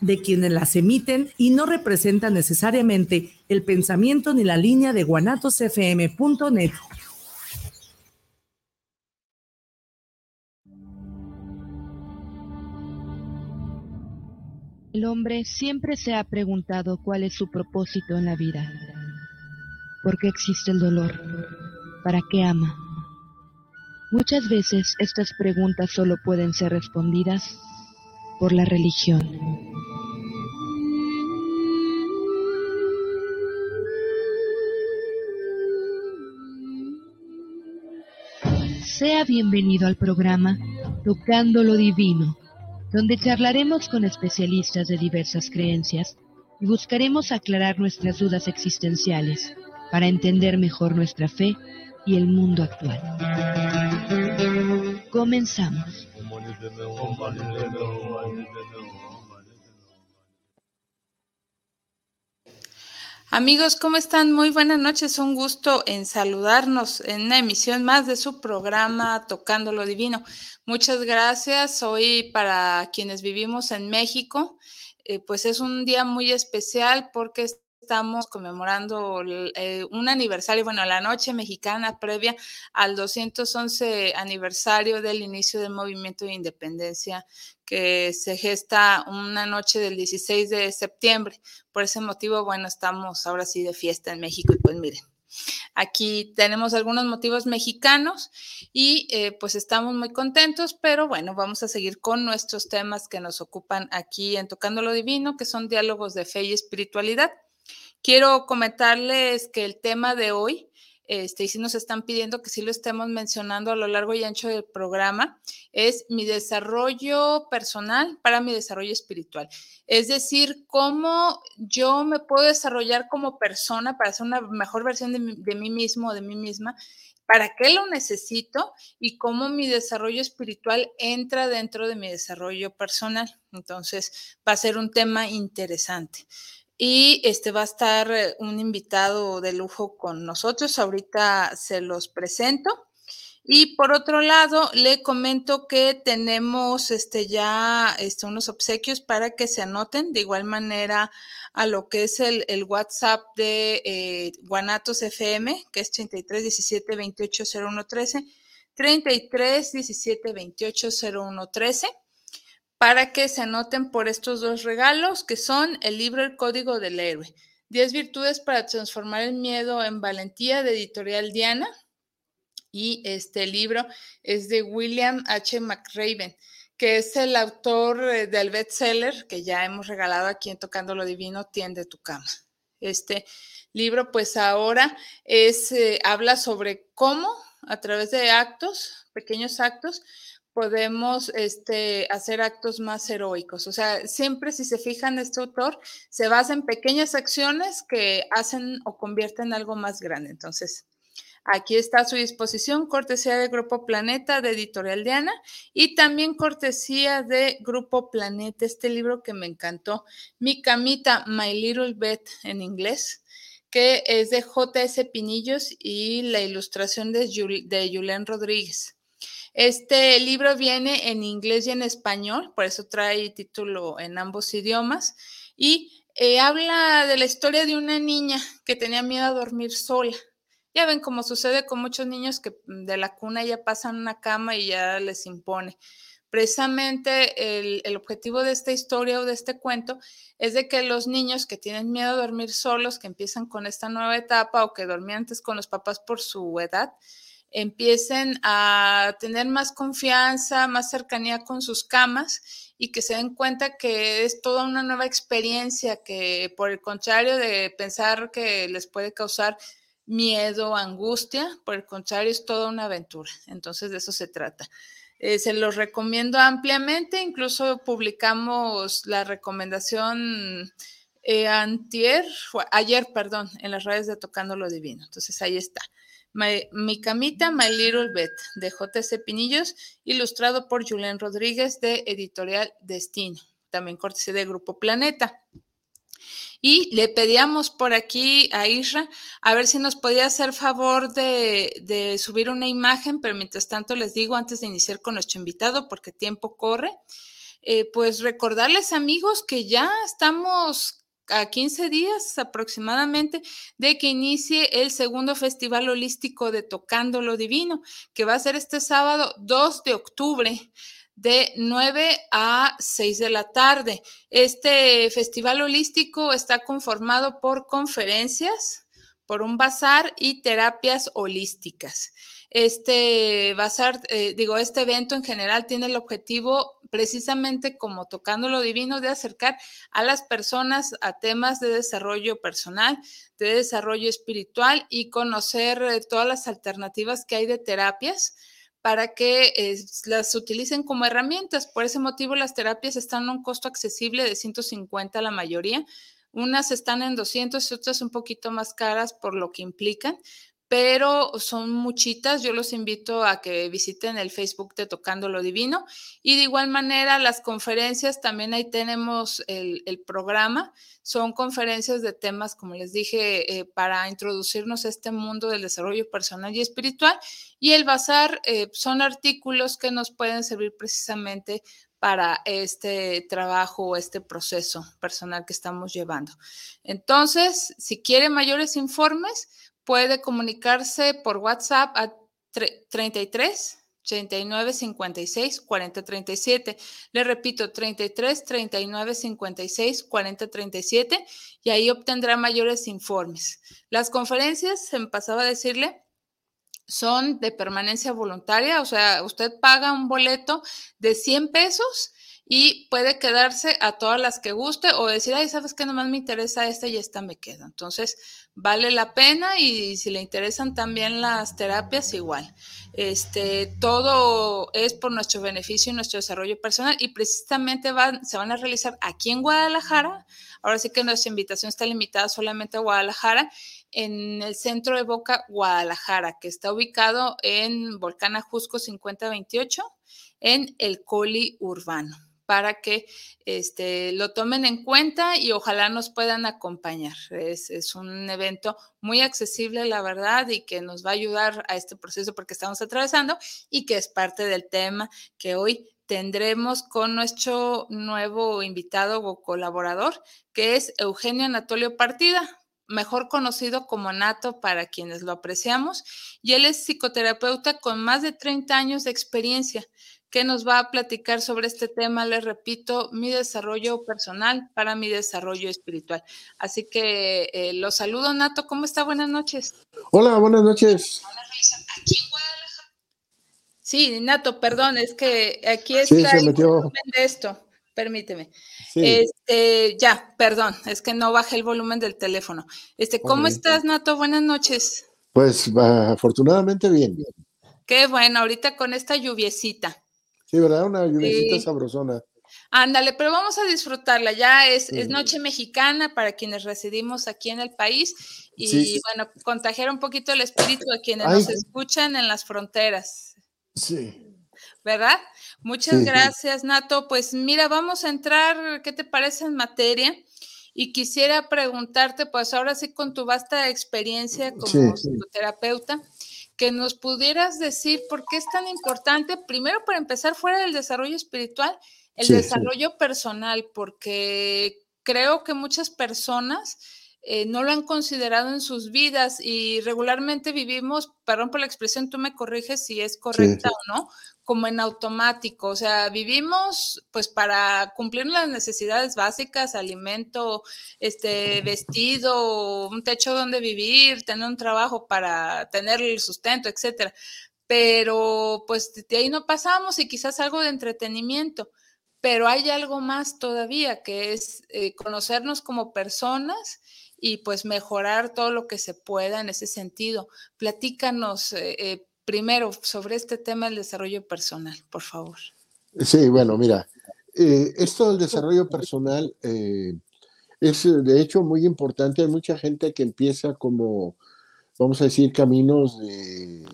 de quienes las emiten y no representan necesariamente el pensamiento ni la línea de guanatosfm.net. El hombre siempre se ha preguntado cuál es su propósito en la vida. ¿Por qué existe el dolor? ¿Para qué ama? Muchas veces estas preguntas solo pueden ser respondidas por la religión. Sea bienvenido al programa Tocando lo Divino, donde charlaremos con especialistas de diversas creencias y buscaremos aclarar nuestras dudas existenciales para entender mejor nuestra fe y el mundo actual. Comenzamos. Amigos, ¿cómo están? Muy buenas noches. Un gusto en saludarnos en una emisión más de su programa Tocando lo Divino. Muchas gracias. Hoy para quienes vivimos en México, eh, pues es un día muy especial porque estamos conmemorando eh, un aniversario, bueno, la noche mexicana previa al 211 aniversario del inicio del movimiento de independencia que se gesta una noche del 16 de septiembre. Por ese motivo, bueno, estamos ahora sí de fiesta en México y pues miren. Aquí tenemos algunos motivos mexicanos y eh, pues estamos muy contentos, pero bueno, vamos a seguir con nuestros temas que nos ocupan aquí en Tocando lo Divino, que son diálogos de fe y espiritualidad. Quiero comentarles que el tema de hoy, este, y si nos están pidiendo que sí lo estemos mencionando a lo largo y ancho del programa, es mi desarrollo personal para mi desarrollo espiritual. Es decir, cómo yo me puedo desarrollar como persona para ser una mejor versión de, de mí mismo o de mí misma para qué lo necesito y cómo mi desarrollo espiritual entra dentro de mi desarrollo personal. Entonces, va a ser un tema interesante y este va a estar eh, un invitado de lujo con nosotros. Ahorita se los presento. Y por otro lado, le comento que tenemos este, ya este, unos obsequios para que se anoten de igual manera a lo que es el, WhatsApp de eh, Guanatos FM, que es 33 17 28 01 13, 33 17 28 01 13 para que se anoten por estos dos regalos, que son el libro El Código del Héroe, 10 virtudes para transformar el miedo en valentía de editorial Diana. Y este libro es de William H. McRaven, que es el autor eh, del bestseller que ya hemos regalado aquí en Tocando lo Divino, Tiende tu cama. Este libro, pues ahora es, eh, habla sobre cómo a través de actos, pequeños actos, podemos este, hacer actos más heroicos. O sea, siempre si se fijan, este autor se basa en pequeñas acciones que hacen o convierten en algo más grande. Entonces, aquí está a su disposición, cortesía de Grupo Planeta de Editorial Diana y también cortesía de Grupo Planeta, este libro que me encantó, Mi camita, My Little Bed en inglés que es de J.S. Pinillos y la ilustración de, de Julián Rodríguez. Este libro viene en inglés y en español, por eso trae título en ambos idiomas, y eh, habla de la historia de una niña que tenía miedo a dormir sola. Ya ven cómo sucede con muchos niños que mm, de la cuna ya pasan una cama y ya les impone. Precisamente el, el, objetivo de esta historia o de este cuento es de que los niños que tienen miedo a dormir solos, que empiezan con esta nueva etapa o que dormían antes con los papás por su edad, empiecen a tener más confianza, más cercanía con sus camas y que se den cuenta que es toda una nueva experiencia que por el contrario de pensar que les puede causar miedo, angustia, por el contrario es toda una aventura. Entonces de eso se trata. Eh, se los recomiendo ampliamente, incluso publicamos la recomendación eh, antier, ayer, perdón, en las redes de Tocando lo Divino. Entonces ahí está. Mi camita, My Little Bed, de J.C. Pinillos, ilustrado por Julián Rodríguez de Editorial Destino, también cortesía de Grupo Planeta. Y le pedíamos por aquí a Isra a ver si nos podía hacer favor de, subir una imagen, pero mientras tanto les digo, antes de iniciar con nuestro invitado, porque tiempo corre, eh, pues recordarles amigos que ya estamos a 15 días aproximadamente de que inicie el segundo Festival Holístico de Tocando lo Divino, que va a ser este sábado 2 de octubre de 9 a 6 de la tarde. Este festival holístico está conformado por conferencias, por un bazar y terapias holísticas. Este bazar, eh, digo, este evento en general tiene el objetivo precisamente como tocando lo divino de acercar a las personas a temas de desarrollo personal, de desarrollo espiritual y conocer eh, todas las alternativas que hay de terapias para que eh, las utilicen como herramientas. Por ese motivo, las terapias están a un costo accesible de 150 la mayoría. Unas están en 200 y otras un poquito más caras por lo que implican, pero son muchitas. Yo los invito a que visiten el Facebook de Tocando lo Divino. Y de igual manera, las conferencias, también ahí tenemos el, programa. Son conferencias de temas, como les dije, eh, para introducirnos a este mundo del desarrollo personal y espiritual. Y el bazar eh, son artículos que nos pueden servir precisamente para este trabajo o este proceso personal que estamos llevando. Entonces, si quiere mayores informes, puede comunicarse por WhatsApp a 33 39 56 40 37. Le repito, 33 39 56 40 37 y ahí obtendrá mayores informes. Las conferencias, se me pasaba a decirle, son de permanencia voluntaria, o sea, usted paga un boleto de 100 pesos y puede quedarse a todas las que guste o decir, ay, sabes que nomás me interesa esta y esta me quedo. Entonces, vale la pena y si le interesan también las terapias, igual. Este, todo es por nuestro beneficio y nuestro desarrollo personal y precisamente van, se van a realizar aquí en Guadalajara. Ahora sí que nuestra invitación está limitada solamente a Guadalajara en el centro de Boca, Guadalajara, que está ubicado en Volcán Ajusco 5028, en el Coli Urbano para que este, lo tomen en cuenta y ojalá nos puedan acompañar. Es, es, un evento muy accesible, la verdad, y que nos va a ayudar a este proceso porque estamos atravesando y que es parte del tema que hoy tendremos con nuestro nuevo invitado o colaborador, que es Eugenio Anatolio Partida, mejor conocido como Nato para quienes lo apreciamos, y él es psicoterapeuta con más de 30 años de experiencia que nos va a platicar sobre este tema, les repito, mi desarrollo personal para mi desarrollo espiritual. Así que eh, los saludo, Nato. ¿Cómo está? Buenas noches. Hola, buenas noches. Aquí en Guadalajara. Sí, Nato, perdón, es que aquí está el volumen de esto. Permíteme. Este, ya, perdón, es que no bajé el volumen del teléfono. Este, ¿cómo estás, Nato? Buenas noches. Pues afortunadamente bien. Qué bueno, ahorita con esta lluviecita. Sí, ¿verdad? Una lluvia sabrosona. Ándale, pero vamos a disfrutarla. Ya es, es, noche mexicana para quienes residimos aquí en el país y bueno, contagiar un poquito el espíritu a quienes nos escuchan en las fronteras. Sí. ¿Verdad? Muchas gracias, Nato. Pues mira, vamos a entrar, ¿qué te parece en materia? Y quisiera preguntarte, pues ahora sí con tu vasta experiencia como psicoterapeuta, que nos pudieras decir por qué es tan importante, primero para empezar fuera del desarrollo espiritual, el desarrollo personal, porque creo que muchas personas eh, no lo han considerado en sus vidas y regularmente vivimos, perdón por la expresión, tú me corriges si es correcta o no, como en automático, o sea, vivimos pues para cumplir las necesidades básicas, alimento, este vestido, un techo donde vivir, tener un trabajo para tener el sustento, etcétera. Pero pues de ahí no pasamos y quizás algo de entretenimiento, pero hay algo más todavía que es eh, conocernos como personas y pues mejorar todo lo que se pueda en ese sentido. Platícanos eh, eh, primero sobre este tema del desarrollo personal, por favor. Sí, bueno, mira, eh, esto del desarrollo personal es de hecho muy importante. Hay mucha gente que empieza como, vamos a decir, caminos de,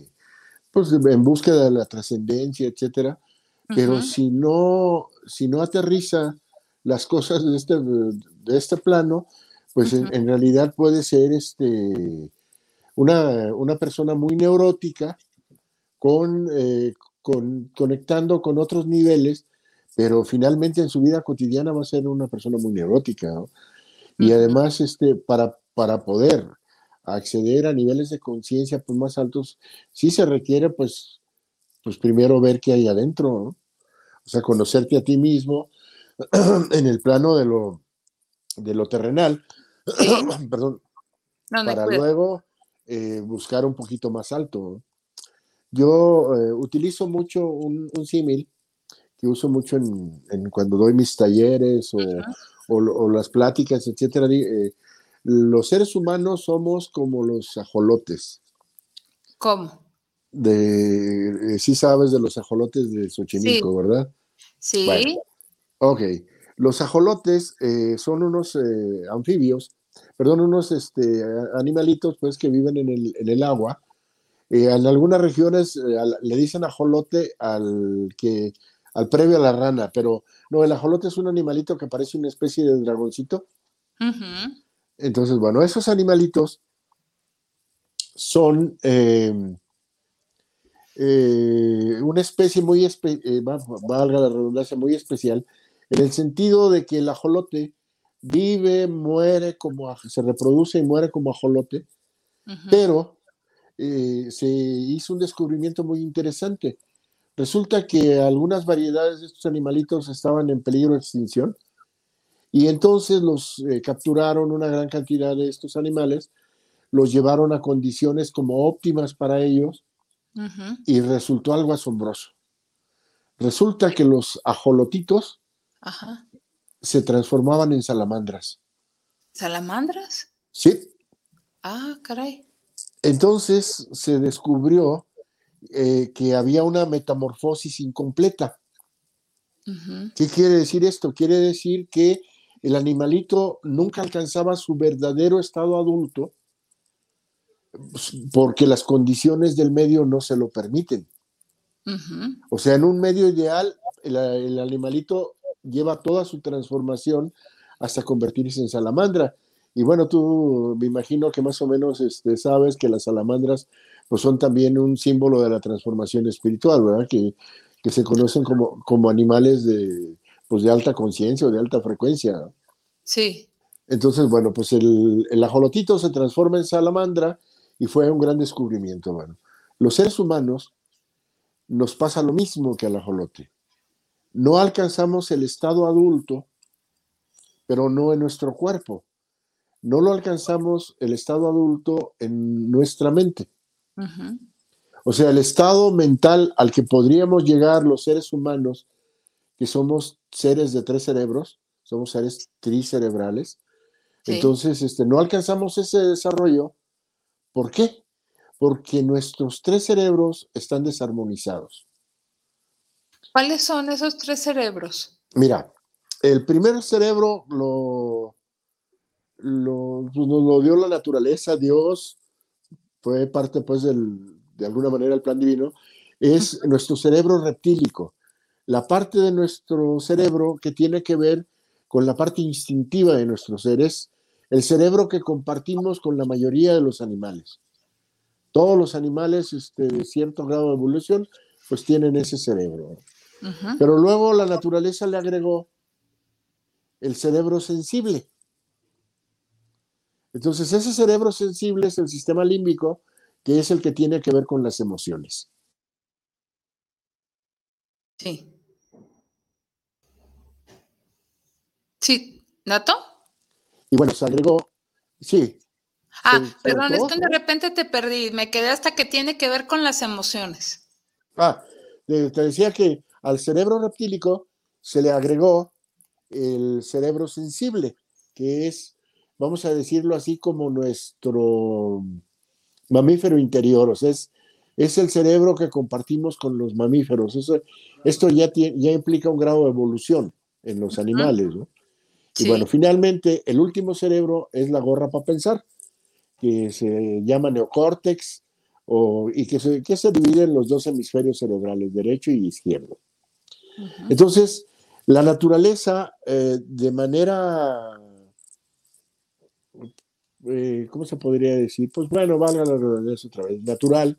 pues, en búsqueda de la trascendencia, etcétera. Pero si no, si no aterriza las cosas de este, de este plano, pues en, realidad puede ser este, una, una persona muy neurótica con, eh, con, conectando con otros niveles, pero finalmente en su vida cotidiana va a ser una persona muy neurótica. Y además, este, para, para poder acceder a niveles de conciencia pues, más altos, sí se requiere, pues, pues primero ver qué hay adentro, o sea, conocerte a ti mismo en el plano de lo, de lo terrenal, perdón, para luego eh, buscar un poquito más alto. Yo eh, utilizo mucho un, símil que uso mucho en, cuando doy mis talleres o, las pláticas, etcétera. Eh, los seres humanos somos como los ajolotes. ¿Cómo? De, sí sabes de los ajolotes de Xochimilco, ¿verdad? Sí. ok. Los ajolotes son unos anfibios perdón, unos este, animalitos pues que viven en el, en el agua. Eh, en algunas regiones eh, le dicen ajolote al que al previo a la rana, pero no, el ajolote es un animalito que parece una especie de dragoncito. Entonces, bueno, esos animalitos son em, eh, una especie muy, valga la redundancia, muy especial, en el sentido de que el ajolote vive, muere como, se reproduce y muere como ajolote, pero eh, se hizo un descubrimiento muy interesante. Resulta que algunas variedades de estos animalitos estaban en peligro de extinción y entonces los eh, capturaron una gran cantidad de estos animales, los llevaron a condiciones como óptimas para ellos y resultó algo asombroso. Resulta que los ajolotitos se transformaban en salamandras. ¿Salamandras? Sí. Ah, caray. Entonces se descubrió eh, que había una metamorfosis incompleta. ¿Qué quiere decir esto? Quiere decir que el animalito nunca alcanzaba su verdadero estado adulto pues, porque las condiciones del medio no se lo permiten. O sea, en un medio ideal, el animalito lleva toda su transformación hasta convertirse en salamandra. Y bueno, tú me imagino que más o menos este, sabes que las salamandras pues son también un símbolo de la transformación espiritual, ¿verdad? Que, se conocen como, como animales de, pues de alta conciencia o de alta frecuencia. Sí. Entonces, bueno, pues el, el, ajolotito se transforma en salamandra y fue un gran descubrimiento. Bueno, los seres humanos nos pasa lo mismo que al ajolote. No alcanzamos el estado adulto, pero no en nuestro cuerpo. No lo alcanzamos el estado adulto en nuestra mente. O sea, el estado mental al que podríamos llegar los seres humanos, que somos seres de tres cerebros, somos seres tricerebrales. Entonces, este, no alcanzamos ese desarrollo. ¿Por qué? Porque nuestros tres cerebros están desarmonizados. ¿Cuáles son esos tres cerebros? Mira, el primer cerebro lo, lo, pues, nos lo dio la naturaleza, Dios, fue parte pues del, de alguna manera el plan divino, es nuestro cerebro reptílico, la parte de nuestro cerebro que tiene que ver con la parte instintiva de nuestros seres, el cerebro que compartimos con la mayoría de los animales. Todos los animales este, de cierto grado de evolución pues tienen ese cerebro. Pero luego la naturaleza le agregó el cerebro sensible. Entonces, ese cerebro sensible es el sistema límbico, que es el que tiene que ver con las emociones. Sí. Sí, ¿Nato? Y bueno, se agregó, sí. Ah, perdón, es que de repente te perdí, me quedé hasta que tiene que ver con las emociones. Ah, te decía que al cerebro reptílico se le agregó el cerebro sensible, que es, vamos a decirlo así, como nuestro mamífero interior, o sea, es, es el cerebro que compartimos con los mamíferos. Eso, esto ya, ya implica un grado de evolución en los animales, ¿no? Y bueno, finalmente, el último cerebro es la gorra para pensar, que se llama neocórtex, o, y que se, que se divide en los dos hemisferios cerebrales, derecho y izquierdo. Entonces, la naturaleza eh, de manera, eh, ¿cómo se podría decir? Pues bueno, valga la redundancia otra vez, natural,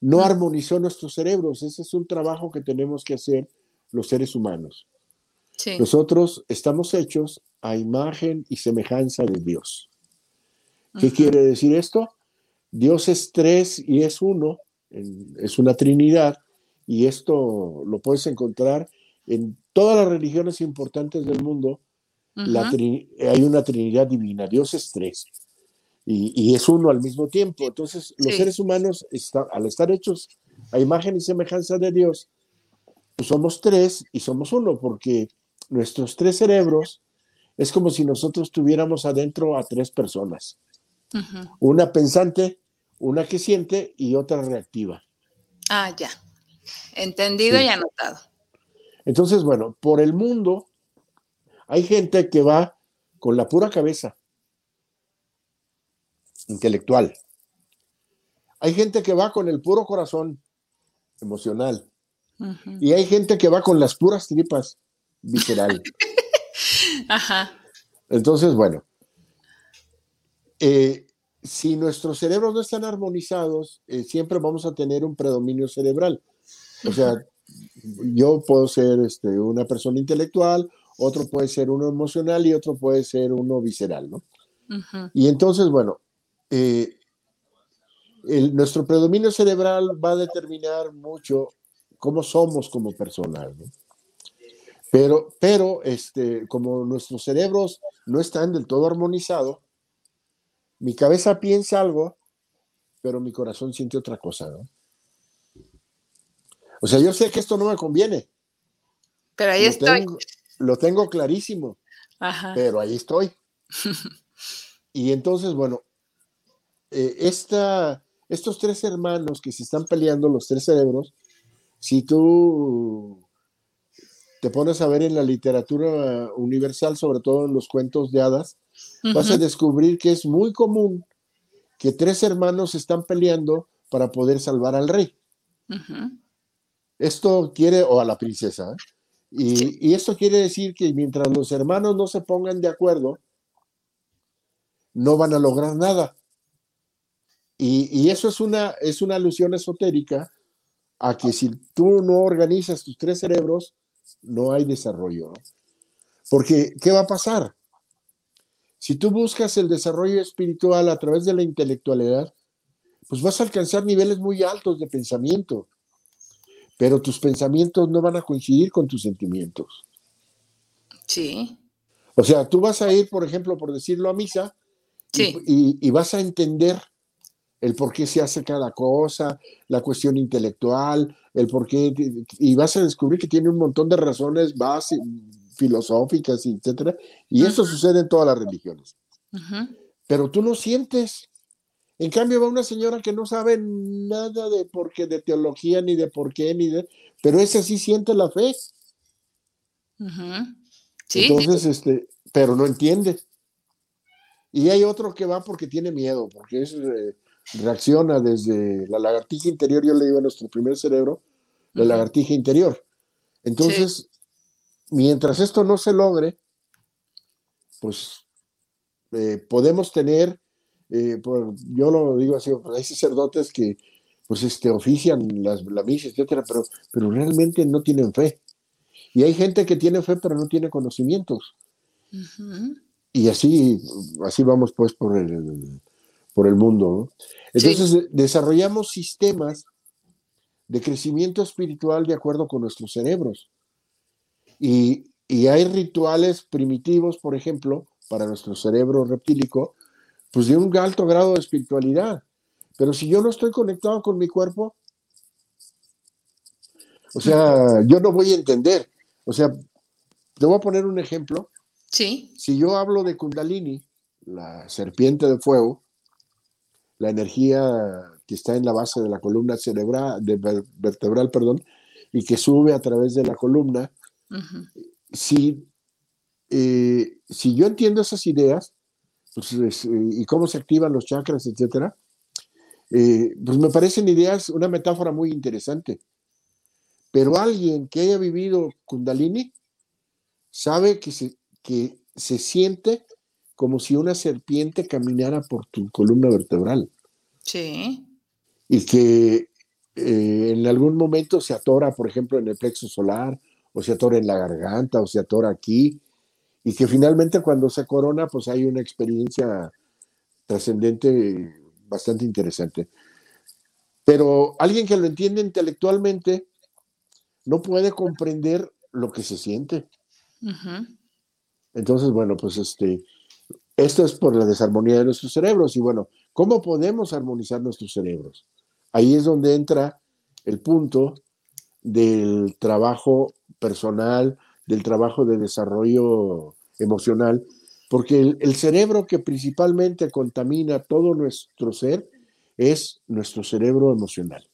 no armonizó nuestros cerebros. Ese es un trabajo que tenemos que hacer los seres humanos. Nosotros estamos hechos a imagen y semejanza de Dios. ¿Qué quiere decir esto? Dios es tres y es uno, es una trinidad, y esto lo puedes encontrar en todas las religiones importantes del mundo. hay una trinidad divina, Dios es tres y, es uno al mismo tiempo. Entonces, los seres humanos, al estar hechos a imagen y semejanza de Dios, pues somos tres y somos uno, porque nuestros tres cerebros es como si nosotros tuviéramos adentro a tres personas. Una pensante, una que siente y otra reactiva. Ah, ya. Entendido y anotado. Entonces, bueno, por el mundo hay gente que va con la pura cabeza intelectual. Hay gente que va con el puro corazón emocional. Y hay gente que va con las puras tripas visceral. Ajá. Entonces, bueno, eh, si nuestros cerebros no están armonizados, eh, siempre vamos a tener un predominio cerebral. O sea, yo puedo ser este, una persona intelectual, otro puede ser uno emocional y otro puede ser uno visceral, ¿no? Y entonces, bueno, eh, nuestro predominio cerebral va a determinar mucho cómo somos como personas, ¿no? Pero, pero este, como nuestros cerebros no están del todo armonizados, mi cabeza piensa algo, pero mi corazón siente otra cosa, ¿no? O sea, yo sé que esto no me conviene. Pero ahí estoy. lo tengo clarísimo. Pero ahí estoy. y entonces, bueno, eh, estos tres hermanos que se están peleando, los tres cerebros, si tú te pones a ver en la literatura universal, sobre todo en los cuentos de hadas, vas a descubrir que es muy común que tres hermanos están peleando para poder salvar al rey. Esto quiere, o a la princesa, ¿eh? y, y, esto quiere decir que mientras los hermanos no se pongan de acuerdo, no van a lograr nada. Y, y eso es una, es una alusión esotérica a que si tú no organizas tus tres cerebros, no hay desarrollo. Porque, ¿qué va a pasar? Si tú buscas el desarrollo espiritual a través de la intelectualidad, pues vas a alcanzar niveles muy altos de pensamiento pero tus pensamientos no van a coincidir con tus sentimientos. Sí. O sea, tú vas a ir, por ejemplo, por decirlo a misa, y, vas a entender el por qué se hace cada cosa, la cuestión intelectual, el por qué, y vas a descubrir que tiene un montón de razones básicas, filosóficas, etcétera, y eso sucede en todas las religiones. Pero tú no sientes, en cambio, va una señora que no sabe nada de por qué, de teología, ni de por qué, ni de. Pero esa sí siente la fe. Entonces, este, pero no entiende. Y hay otro que va porque tiene miedo, porque es, eh, reacciona desde la lagartija interior, yo le digo a nuestro primer cerebro, la lagartija interior. Entonces, mientras esto no se logre, pues eh, podemos tener eh, yo lo digo así, hay sacerdotes que pues este, ofician las, la misa, etcétera, pero, pero realmente no tienen fe. Y hay gente que tiene fe, pero no tiene conocimientos. Y así, así vamos pues por el, por el mundo. Entonces desarrollamos sistemas de crecimiento espiritual de acuerdo con nuestros cerebros. Y, y hay rituales primitivos, por ejemplo, para nuestro cerebro reptílico, pues de un alto grado de espiritualidad. Pero si yo no estoy conectado con mi cuerpo, o sea, yo no voy a entender. O sea, te voy a poner un ejemplo. Sí. Si yo hablo de Kundalini, la serpiente de fuego, la energía que está en la base de la columna cerebral, de vertebral, perdón, y que sube a través de la columna, si, eh, si yo entiendo esas ideas, pues, y cómo se activan los chakras, etcétera, eh, pues me parecen ideas, una metáfora muy interesante. Pero alguien que haya vivido Kundalini sabe que se, que se siente como si una serpiente caminara por tu columna vertebral. Sí. Y que eh, en algún momento se atora, por ejemplo, en el plexo solar o se atora en la garganta, o se atora aquí, y que finalmente cuando se corona, pues hay una experiencia trascendente bastante interesante. Pero alguien que lo entiende intelectualmente no puede comprender lo que se siente. Entonces, bueno, pues este, esto es por la desarmonía de nuestros cerebros. Y bueno, ¿cómo podemos armonizar nuestros cerebros? Ahí es donde entra el punto del trabajo personal, del trabajo de desarrollo emocional, porque el, cerebro que principalmente contamina todo nuestro ser es nuestro cerebro emocional.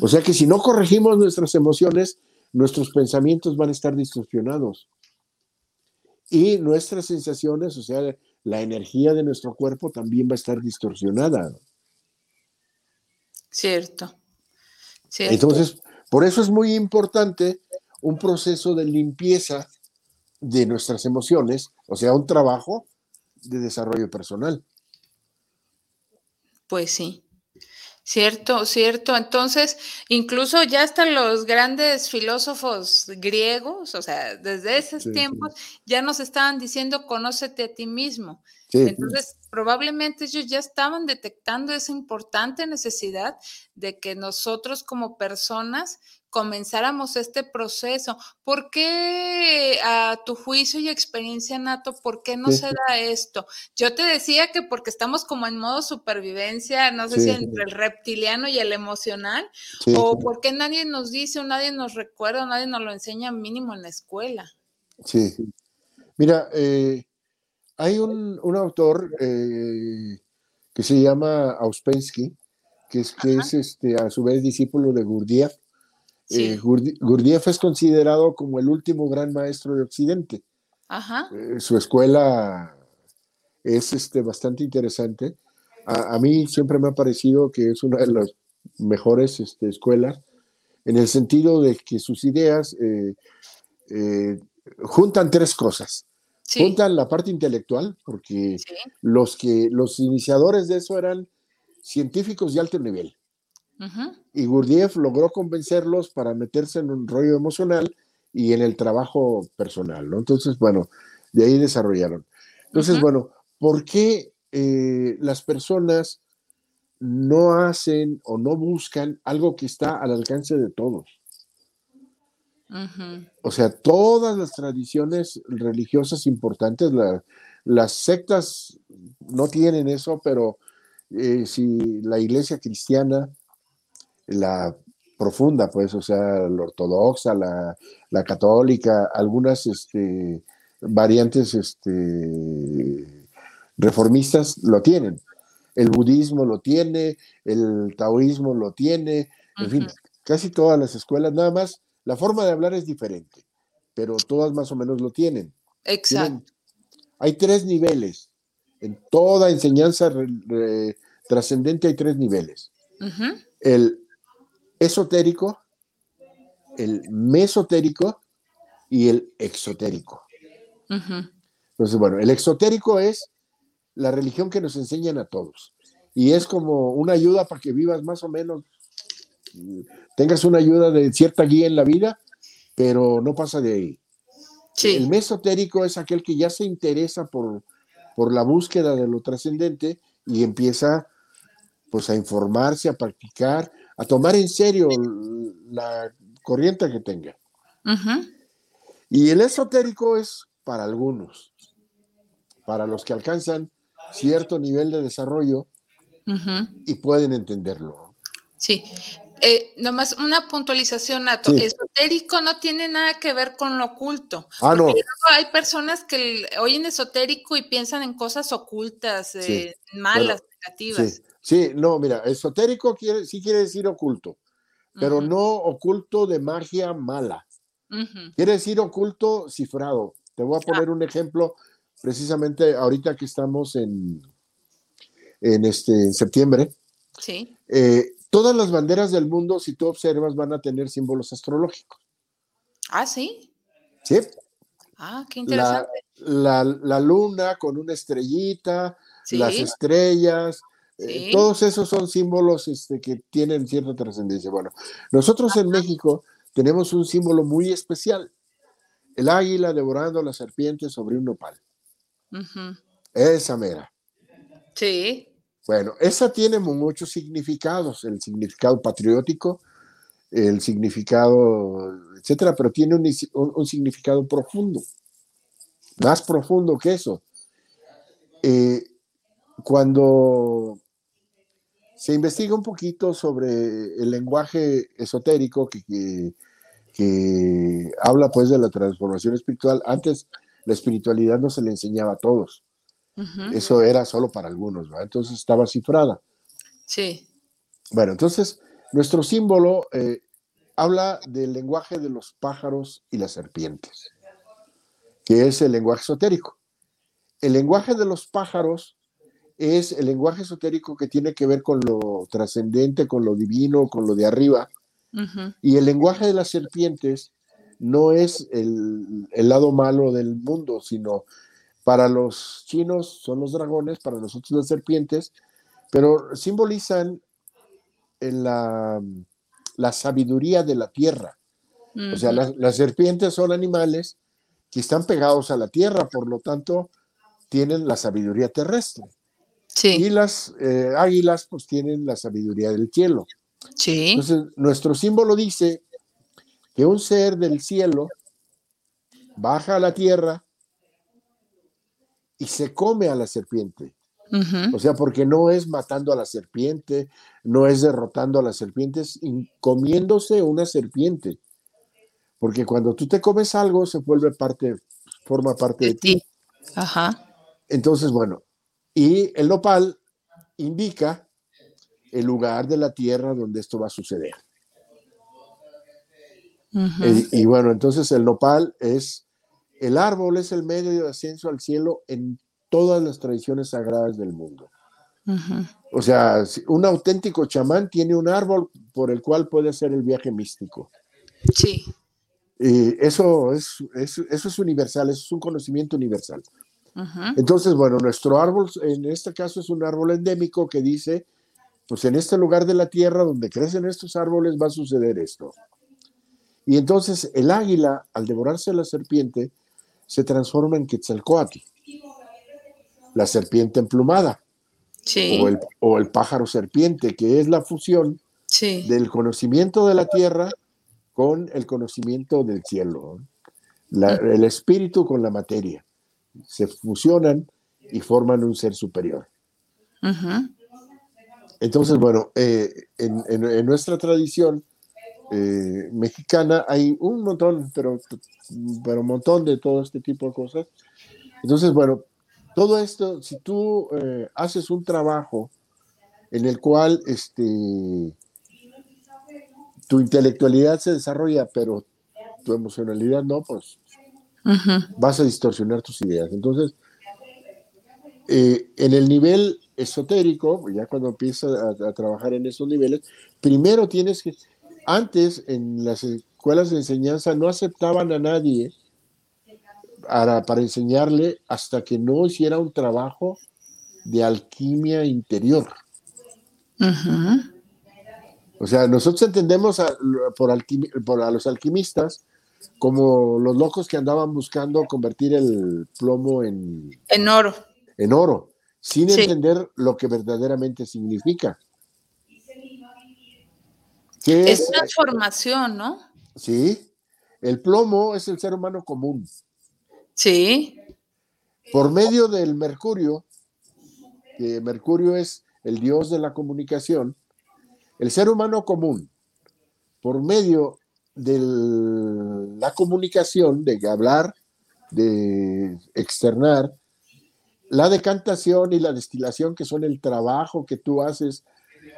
O sea que si no corregimos nuestras emociones, nuestros pensamientos van a estar distorsionados. Y nuestras sensaciones, o sea, la energía de nuestro cuerpo también va a estar distorsionada. Cierto. Entonces, por eso es muy importante un proceso de limpieza de nuestras emociones, o sea, un trabajo de desarrollo personal. Pues sí. Cierto, cierto. Entonces, incluso ya hasta los grandes filósofos griegos, o sea, desde esos tiempos, ya nos estaban diciendo, conócete a ti mismo. Entonces, probablemente ellos ya estaban detectando esa importante necesidad de que nosotros como personas comenzáramos este proceso. ¿Por qué a tu juicio y experiencia, Nato, por qué no se da esto? Yo te decía que porque estamos como en modo supervivencia, no sé si entre el reptiliano y el emocional, o porque nadie nos dice o nadie nos recuerda o nadie nos lo enseña mínimo en la escuela. Sí. Mira, eh, hay un, autor eh, que se llama Auspensky, que es, que es este, a su vez discípulo de Gurdjieff, eh, Gurdjieff es considerado como el último gran maestro de Occidente. Eh, su escuela es este, bastante interesante. A, mí siempre me ha parecido que es una de las mejores este, escuelas, en el sentido de que sus ideas eh, juntan tres cosas. Juntan la parte intelectual, porque los, que, los iniciadores de eso eran científicos de alto nivel. Y Gurdjieff logró convencerlos para meterse en un rollo emocional y en el trabajo personal, ¿no? Entonces, bueno, de ahí desarrollaron. Entonces, bueno, ¿por qué eh, las personas no hacen o no buscan algo que está al alcance de todos? O sea, todas las tradiciones religiosas importantes, las sectas no tienen eso, pero eh, si la iglesia cristiana la profunda, pues, o sea, la ortodoxa, la, católica, algunas este, variantes este, reformistas lo tienen. El budismo lo tiene, el taoísmo lo tiene, en fin, casi todas las escuelas, nada más, la forma de hablar es diferente, pero todas más o menos lo tienen. Exacto. hay tres niveles. En toda enseñanza trascendente hay tres niveles. El esotérico, el mesotérico y el exotérico. Entonces, bueno, el exotérico es la religión que nos enseñan a todos. Y es como una ayuda para que vivas más o menos, tengas una ayuda de cierta guía en la vida, pero no pasa de ahí. El mesotérico es aquel que ya se interesa por, por la búsqueda de lo trascendente y empieza pues a informarse, a practicar, a tomar en serio la corriente que tenga. Y el esotérico es para algunos, para los que alcanzan cierto nivel de desarrollo y pueden entenderlo. Sí. Eh, nomás una puntualización, Nato. Esotérico no tiene nada que ver con lo oculto. Ah, no. Hay personas que oyen esotérico y piensan en cosas ocultas, eh, malas, negativas. Sí, no, mira, esotérico quiere, sí quiere decir oculto, pero no oculto de magia mala. Quiere decir oculto cifrado. Te voy a poner un ejemplo precisamente ahorita que estamos en, en, este, septiembre. Sí. Eh, todas las banderas del mundo, si tú observas, van a tener símbolos astrológicos. Ah, sí. Sí. Ah, qué interesante. La, luna con una estrellita, las estrellas, eh, todos esos son símbolos este, que tienen cierta trascendencia. Bueno, nosotros en México tenemos un símbolo muy especial. El águila devorando a la serpiente sobre un nopal. Esa mera. Sí. Bueno, esa tiene muchos significados, el significado patriótico, el significado, etcétera, pero tiene un, significado profundo, más profundo que eso. Eh, cuando se investiga un poquito sobre el lenguaje esotérico que, que, habla pues de la transformación espiritual, antes la espiritualidad no se le enseñaba a todos. Eso era solo para algunos, Entonces estaba cifrada. Sí. Bueno, entonces nuestro símbolo eh, habla del lenguaje de los pájaros y las serpientes, que es el lenguaje esotérico. El lenguaje de los pájaros es el lenguaje esotérico que tiene que ver con lo trascendente, con lo divino, con lo de arriba. Y el lenguaje de las serpientes no es el, lado malo del mundo, sino para los chinos son los dragones, para nosotros las serpientes, pero simbolizan en la, la sabiduría de la tierra. O sea, las serpientes son animales que están pegados a la tierra, por lo tanto, tienen la sabiduría terrestre. Y las eh, águilas pues tienen la sabiduría del cielo. Sí. Entonces, nuestro símbolo dice que un ser del cielo baja a la tierra y se come a la serpiente. O sea, porque no es matando a la serpiente, no es derrotando a las serpientes, comiéndose una serpiente. Porque cuando tú te comes algo, se vuelve parte, forma parte de, ti. Ajá. Entonces, bueno, y el nopal indica el lugar de la tierra donde esto va a suceder. y, bueno, entonces el nopal es, el árbol es el medio de ascenso al cielo en todas las tradiciones sagradas del mundo. O sea, un auténtico chamán tiene un árbol por el cual puede hacer el viaje místico. Sí. Y eso es, eso es universal, eso es un conocimiento universal. Entonces, bueno, nuestro árbol, en este caso, es un árbol endémico que dice, pues en este lugar de la tierra donde crecen estos árboles va a suceder esto. Y entonces el águila, al devorarse a la serpiente, se transforma en Quetzalcoatl, la serpiente emplumada, o, el, pájaro serpiente, que es la fusión del conocimiento de la tierra con el conocimiento del cielo, el espíritu con la materia se fusionan y forman un ser superior. Entonces, bueno, eh, en, nuestra tradición eh, mexicana hay un montón, pero, pero un montón de todo este tipo de cosas. Entonces, bueno, todo esto, si tú eh, haces un trabajo en el cual este, tu intelectualidad se desarrolla, pero tu emocionalidad no, pues vas a distorsionar tus ideas. Entonces, eh, en el nivel esotérico, ya cuando empiezas a, trabajar en esos niveles, primero tienes que, antes en las escuelas de enseñanza no aceptaban a nadie para, para enseñarle hasta que no hiciera un trabajo de alquimia interior. O sea, nosotros entendemos por, por a los alquimistas como los locos que andaban buscando convertir el plomo en, en oro. En oro, sin entender lo que verdaderamente significa. es, una formación, ¿no? Sí, el plomo es el ser humano común. Sí. Por medio del mercurio, que mercurio es el dios de la comunicación, el ser humano común, por medio de la comunicación, de hablar, de externar, la decantación y la destilación, que son el trabajo que tú haces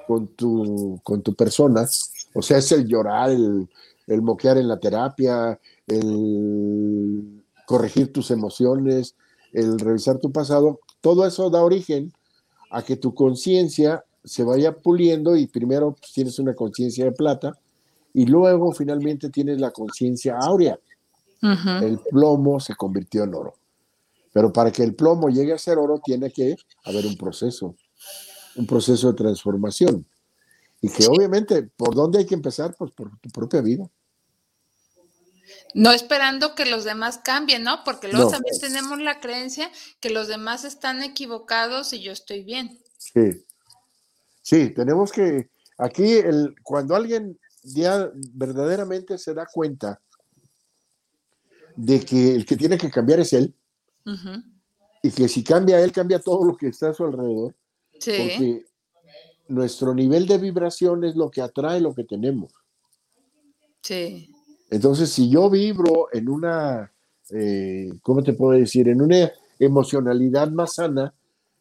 con tu, con tu persona, o sea, es el llorar, el, el moquear en la terapia, el corregir tus emociones, el revisar tu pasado, todo eso da origen a que tu conciencia se vaya puliendo y primero pues, tienes una conciencia de plata y luego finalmente tienes la conciencia áurea. El plomo se convirtió en oro. Pero para que el plomo llegue a ser oro tiene que haber un proceso, un proceso de transformación. Y que obviamente, ¿por dónde hay que empezar? Pues por tu propia vida. No esperando que los demás cambien, ¿no? Porque luego también tenemos la creencia que los demás están equivocados y yo estoy bien. Sí. Sí, tenemos que, aquí, el, cuando alguien ya verdaderamente se da cuenta de que el que tiene que cambiar es él, y que si cambia él, cambia todo lo que está a su alrededor, sí. porque nuestro nivel de vibración es lo que atrae lo que tenemos. Sí. Entonces, si yo vibro en una, eh, ¿cómo te puedo decir? En una emocionalidad más sana,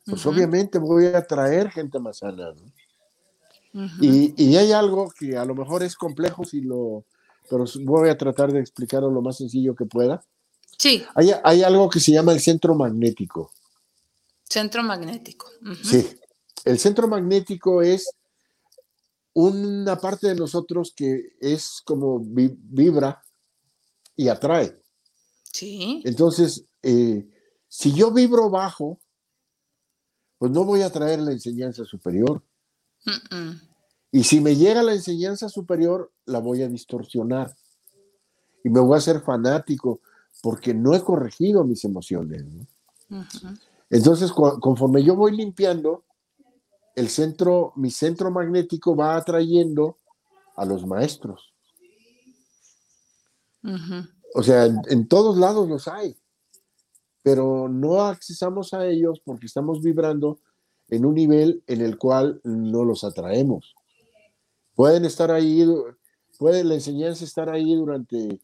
pues obviamente voy a atraer gente más sana. Y, hay algo que a lo mejor es complejo, si lo, pero voy a tratar de explicarlo lo más sencillo que pueda. Sí. Hay, hay algo que se llama el centro magnético. Centro magnético. Sí. El centro magnético es una parte de nosotros que es como vibra y atrae. Sí. Entonces, eh, si yo vibro bajo, pues no voy a traer la enseñanza superior. Y si me llega la enseñanza superior, la voy a distorsionar. Y me voy a hacer fanático porque no he corregido mis emociones. Entonces, conforme yo voy limpiando, el centro, mi centro magnético va atrayendo a los maestros. O sea, en, todos lados los hay, pero no accesamos a ellos porque estamos vibrando en un nivel en el cual no los atraemos. Pueden estar ahí, puede la enseñanza estar ahí durante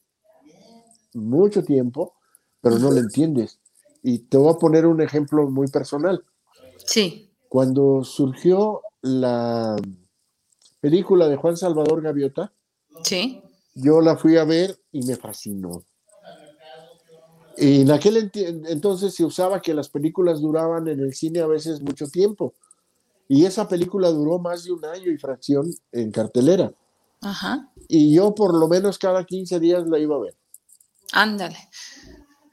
mucho tiempo, pero no lo entiendes. Y te voy a poner un ejemplo muy personal. Sí. Cuando surgió la película de Juan Salvador Gaviota, sí. yo la fui a ver y me fascinó. Y en aquel entonces se usaba que las películas duraban en el cine a veces mucho tiempo. Y esa película duró más de un año y fracción en cartelera. Ajá. Y yo por lo menos cada 15 días la iba a ver. Ándale.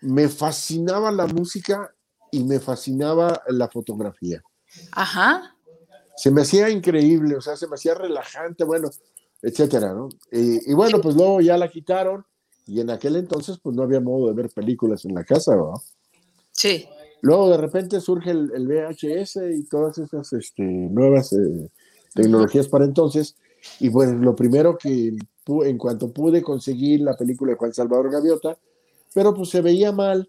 Me fascinaba la música y me fascinaba la fotografía. Ajá. Se me hacía increíble, o sea, se me hacía relajante, bueno, etcétera, ¿no? Y, bueno, pues luego ya la quitaron y en aquel entonces pues no había modo de ver películas en la casa, ¿verdad? Sí. Luego de repente surge el, VHS y todas esas este, nuevas eh, tecnologías para entonces. Y bueno, lo primero que en cuanto pude conseguir la película de Juan Salvador Gaviota, pero pues se veía mal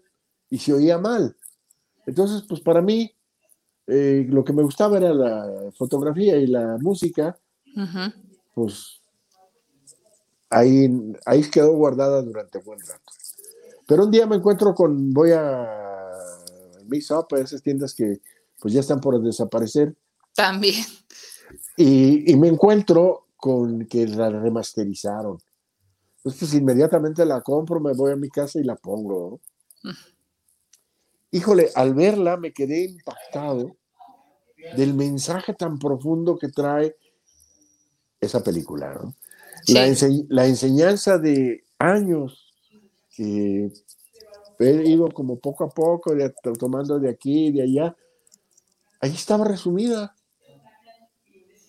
y se oía mal. Entonces, pues para mí, eh, lo que me gustaba era la fotografía y la música, pues ahí, ahí quedó guardada durante buen rato. Pero un día me encuentro con, voy a Mix Up, a esas tiendas que pues ya están por desaparecer. También. Y, y me encuentro con que la remasterizaron. Entonces, pues inmediatamente la compro, me voy a mi casa y la pongo híjole, al verla me quedé impactado del mensaje tan profundo que trae esa película. La, enseñanza de años que he ido como poco a poco, tomando de aquí y de allá, ahí estaba resumida.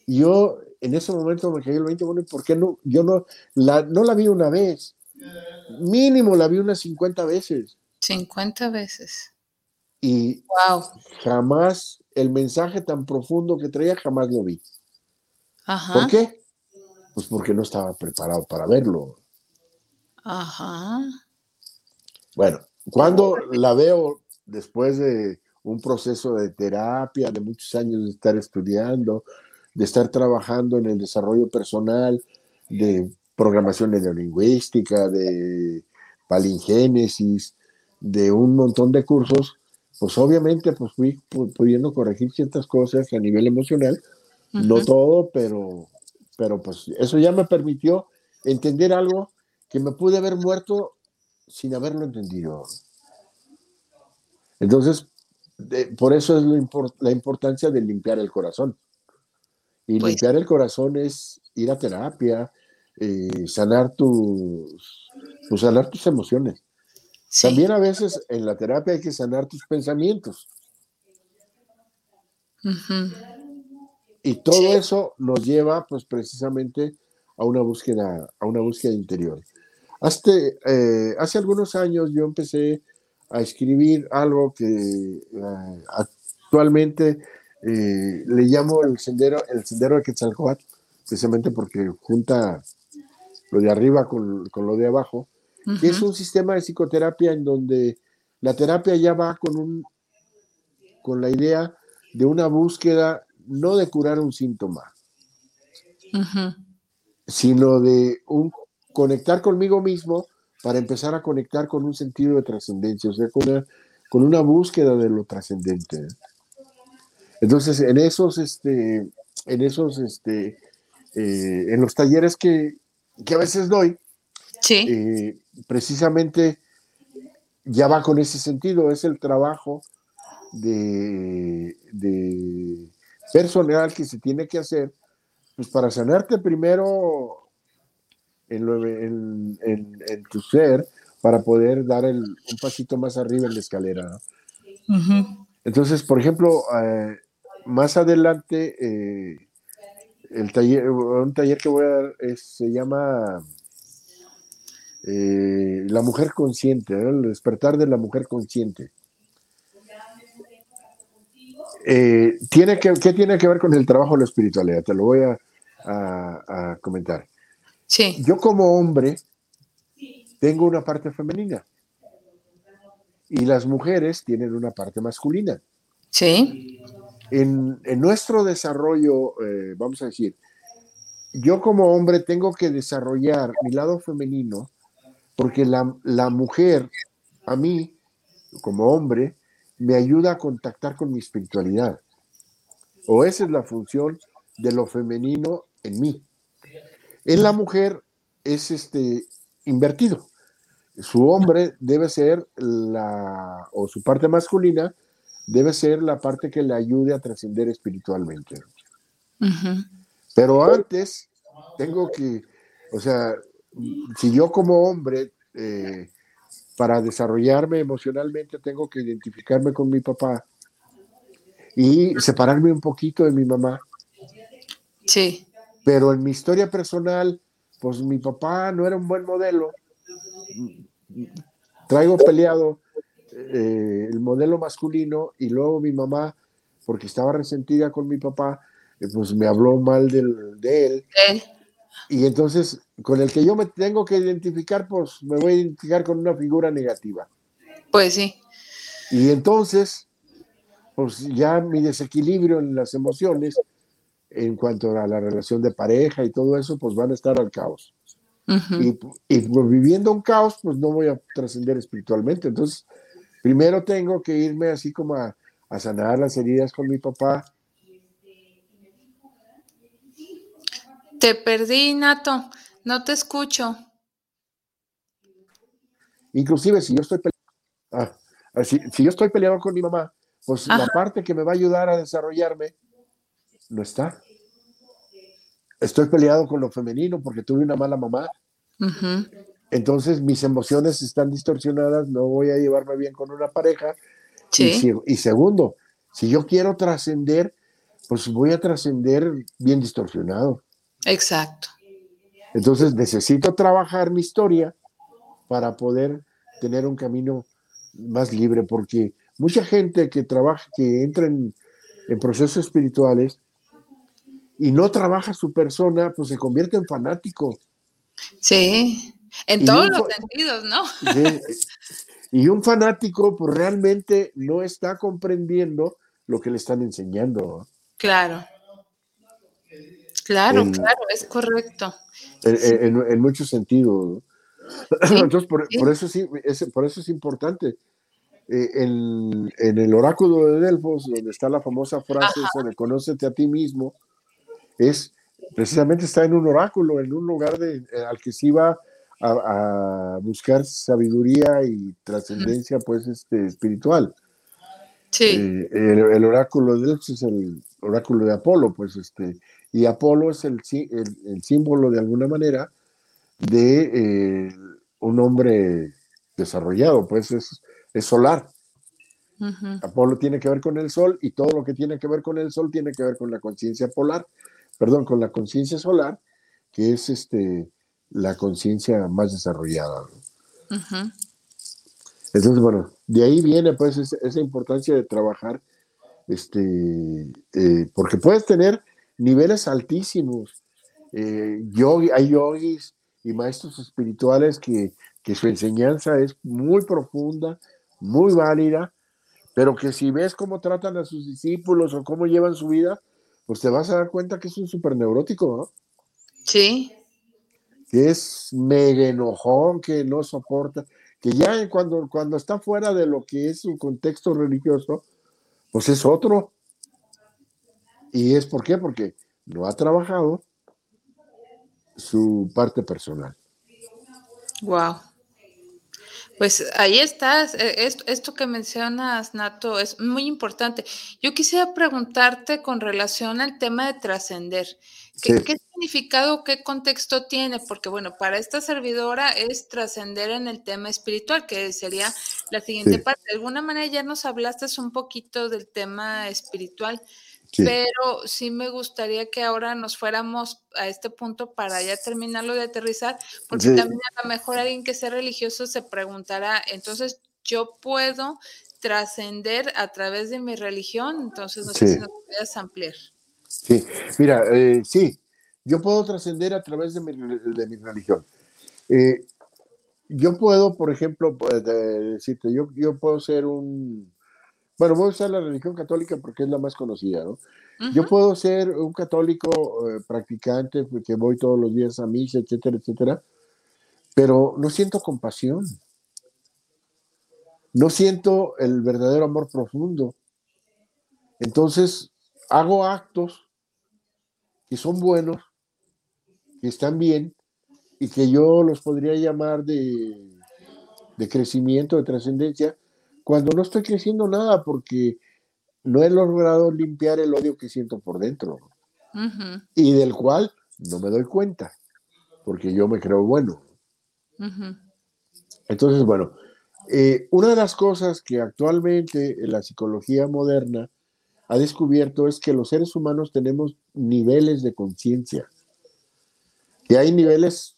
Yo en ese momento me quedé el 20, bueno, ¿por qué no? Yo no la, no la vi una vez, mínimo la vi unas 50 veces. 50 veces. Y jamás el mensaje tan profundo que traía, jamás lo vi. ¿Por qué? Pues porque no estaba preparado para verlo. Ajá. Bueno, cuando la veo después de un proceso de terapia, de muchos años de estar estudiando, de estar trabajando en el desarrollo personal, de programación neurolingüística, de palingénesis, de un montón de cursos, pues obviamente pues fui pudiendo corregir ciertas cosas a nivel emocional, no todo, pero, pero pues eso ya me permitió entender algo que me pude haber muerto sin haberlo entendido. Entonces, por eso es la importancia de limpiar el corazón. Y pues limpiar el corazón es ir a terapia, eh, sanar tus, pues, sanar tus emociones. También a veces en la terapia hay que sanar tus pensamientos. Y todo eso nos lleva pues precisamente a una búsqueda, a una búsqueda interior. Hace, eh, hace algunos años yo empecé a escribir algo que eh, actualmente eh, le llamo el sendero, el sendero de Quetzalcoatl, precisamente porque junta lo de arriba con, lo de abajo, que es un sistema de psicoterapia en donde la terapia ya va con, un, con la idea de una búsqueda no de curar un síntoma, sino de un, conectar conmigo mismo para empezar a conectar con un sentido de trascendencia, o sea, con una, con una búsqueda de lo trascendente. Entonces, en esos, este, en esos, este, eh, en los talleres que, que, a veces doy, eh, precisamente ya va con ese sentido, es el trabajo de, de personal que se tiene que hacer, pues para sanarte primero en, en, tu ser, para poder dar el, un pasito más arriba en la escalera. Entonces, por ejemplo, eh, más adelante, eh, el taller, un taller que voy a dar se llama eh, La mujer consciente, el despertar de la mujer consciente. Eh, tiene que, ¿Qué tiene que ver con el trabajo de la espiritualidad? Te lo voy a, a comentar. Sí. Yo como hombre tengo una parte femenina y las mujeres tienen una parte masculina. Sí en, nuestro desarrollo, eh, vamos a decir, yo como hombre tengo que desarrollar mi lado femenino porque la, la, mujer, a mí, como hombre, me ayuda a contactar con mi espiritualidad. O esa es la función de lo femenino en mí. En la mujer es este invertido. Su hombre debe ser la, o su parte masculina, debe ser la parte que le ayude a trascender espiritualmente. Pero antes tengo que, o sea, si yo como hombre, eh, para desarrollarme emocionalmente, tengo que identificarme con mi papá y separarme un poquito de mi mamá. Sí. Pero en mi historia personal, pues mi papá no era un buen modelo. Traigo peleado eh, el modelo masculino y luego mi mamá, porque estaba resentida con mi papá, eh, pues me habló mal de él. Y entonces, con el que yo me tengo que identificar, pues me voy a identificar con una figura negativa. Pues sí. Y entonces, pues ya mi desequilibrio en las emociones, en cuanto a la relación de pareja y todo eso, pues van a estar al caos. Y, y pues, viviendo un caos, pues no voy a trascender espiritualmente. Entonces, Primero tengo que irme así como a, sanar las heridas con mi papá. Te perdí, Nato. No te escucho. Inclusive si yo estoy peleado, ah, si, yo estoy peleado con mi mamá, pues la parte que me va a ayudar a desarrollarme no está. Estoy peleado con lo femenino porque tuve una mala mamá. Entonces mis emociones están distorsionadas, no voy a llevarme bien con una pareja. Y, segundo, si yo quiero trascender, pues voy a trascender bien distorsionado. Exacto. Entonces necesito trabajar mi historia para poder tener un camino más libre, porque mucha gente que trabaja, que entra en, en procesos espirituales y no trabaja su persona, pues se convierte en fanático. Sí. En todos los sentidos, ¿no? y un fanático, pues realmente no está comprendiendo lo que le están enseñando. Claro. Claro, claro, es correcto. En, muchos sentidos. Entonces, por, eso sí, es, por eso es importante. Eh, en, el oráculo de Delfos, donde está la famosa frase de conócete a ti mismo, es precisamente está en un oráculo, en un lugar de, eh, al que se iba a, buscar sabiduría y trascendencia pues este, espiritual. Sí. Eh, el, oráculo de Delfos es el oráculo de Apolo, pues este, y Apolo es el, el, símbolo de alguna manera de eh, un hombre desarrollado, pues es, es solar. Apolo tiene que ver con el sol y todo lo que tiene que ver con el sol tiene que ver con la conciencia polar, perdón, con la conciencia solar, que es este la conciencia más desarrollada. Entonces, bueno, de ahí viene pues esa, importancia de trabajar, este, eh, porque puedes tener niveles altísimos. Eh, hay yogis y maestros espirituales que, que su enseñanza es muy profunda, muy válida, pero que si ves cómo tratan a sus discípulos o cómo llevan su vida, pues te vas a dar cuenta que es un súper neurótico, ¿no? Sí. Que es mega enojón, que no soporta, que ya cuando, cuando está fuera de lo que es un contexto religioso, pues es otro. ¿Y es por qué? Porque no ha trabajado su parte personal. Wow. Pues ahí estás. E, esto, que mencionas, Nato, es muy importante. Yo quisiera preguntarte con relación al tema de trascender. ¿Qué, significado, qué contexto tiene? Porque, bueno, para esta servidora es trascender en el tema espiritual, que sería la siguiente parte. De alguna manera ya nos hablaste un poquito del tema espiritual. Pero sí me gustaría que ahora nos fuéramos a este punto para ya terminarlo de aterrizar, porque también a lo mejor alguien que sea religioso se preguntará, entonces yo puedo trascender a través de mi religión, entonces no sé si nos puedes ampliar. Sí, mira, eh, sí, yo puedo trascender a través de mi, de mi religión. Eh, yo puedo, por ejemplo, pues, decirte, yo, yo puedo ser un, bueno, voy a usar la religión católica porque es la más conocida, ¿no? Yo puedo ser un católico eh, practicante, que voy todos los días a misa, etcétera, etcétera, pero no siento compasión. No siento el verdadero amor profundo. Entonces, hago actos que son buenos, que están bien, y que yo los podría llamar de, de crecimiento, de trascendencia, cuando no estoy creciendo nada porque no he logrado limpiar el odio que siento por dentro y del cual no me doy cuenta porque yo me creo bueno. Entonces, bueno, eh, una de las cosas que actualmente la psicología moderna ha descubierto es que los seres humanos tenemos niveles de conciencia, que hay niveles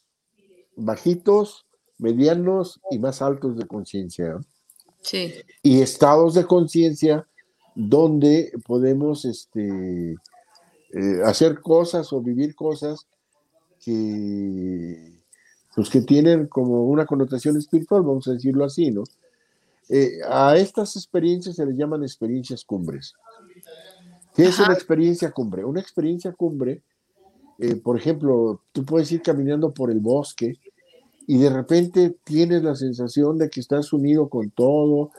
bajitos, medianos y más altos de conciencia. Y estados de conciencia donde podemos este, eh, hacer cosas o vivir cosas que, pues, que tienen como una connotación espiritual, vamos a decirlo así, ¿no? Eh, a estas experiencias se les llaman experiencias cumbres. ¿Qué es una experiencia cumbre? Una experiencia cumbre, eh, por ejemplo, tú puedes ir caminando por el bosque y de repente tienes la sensación de que estás unido con todo,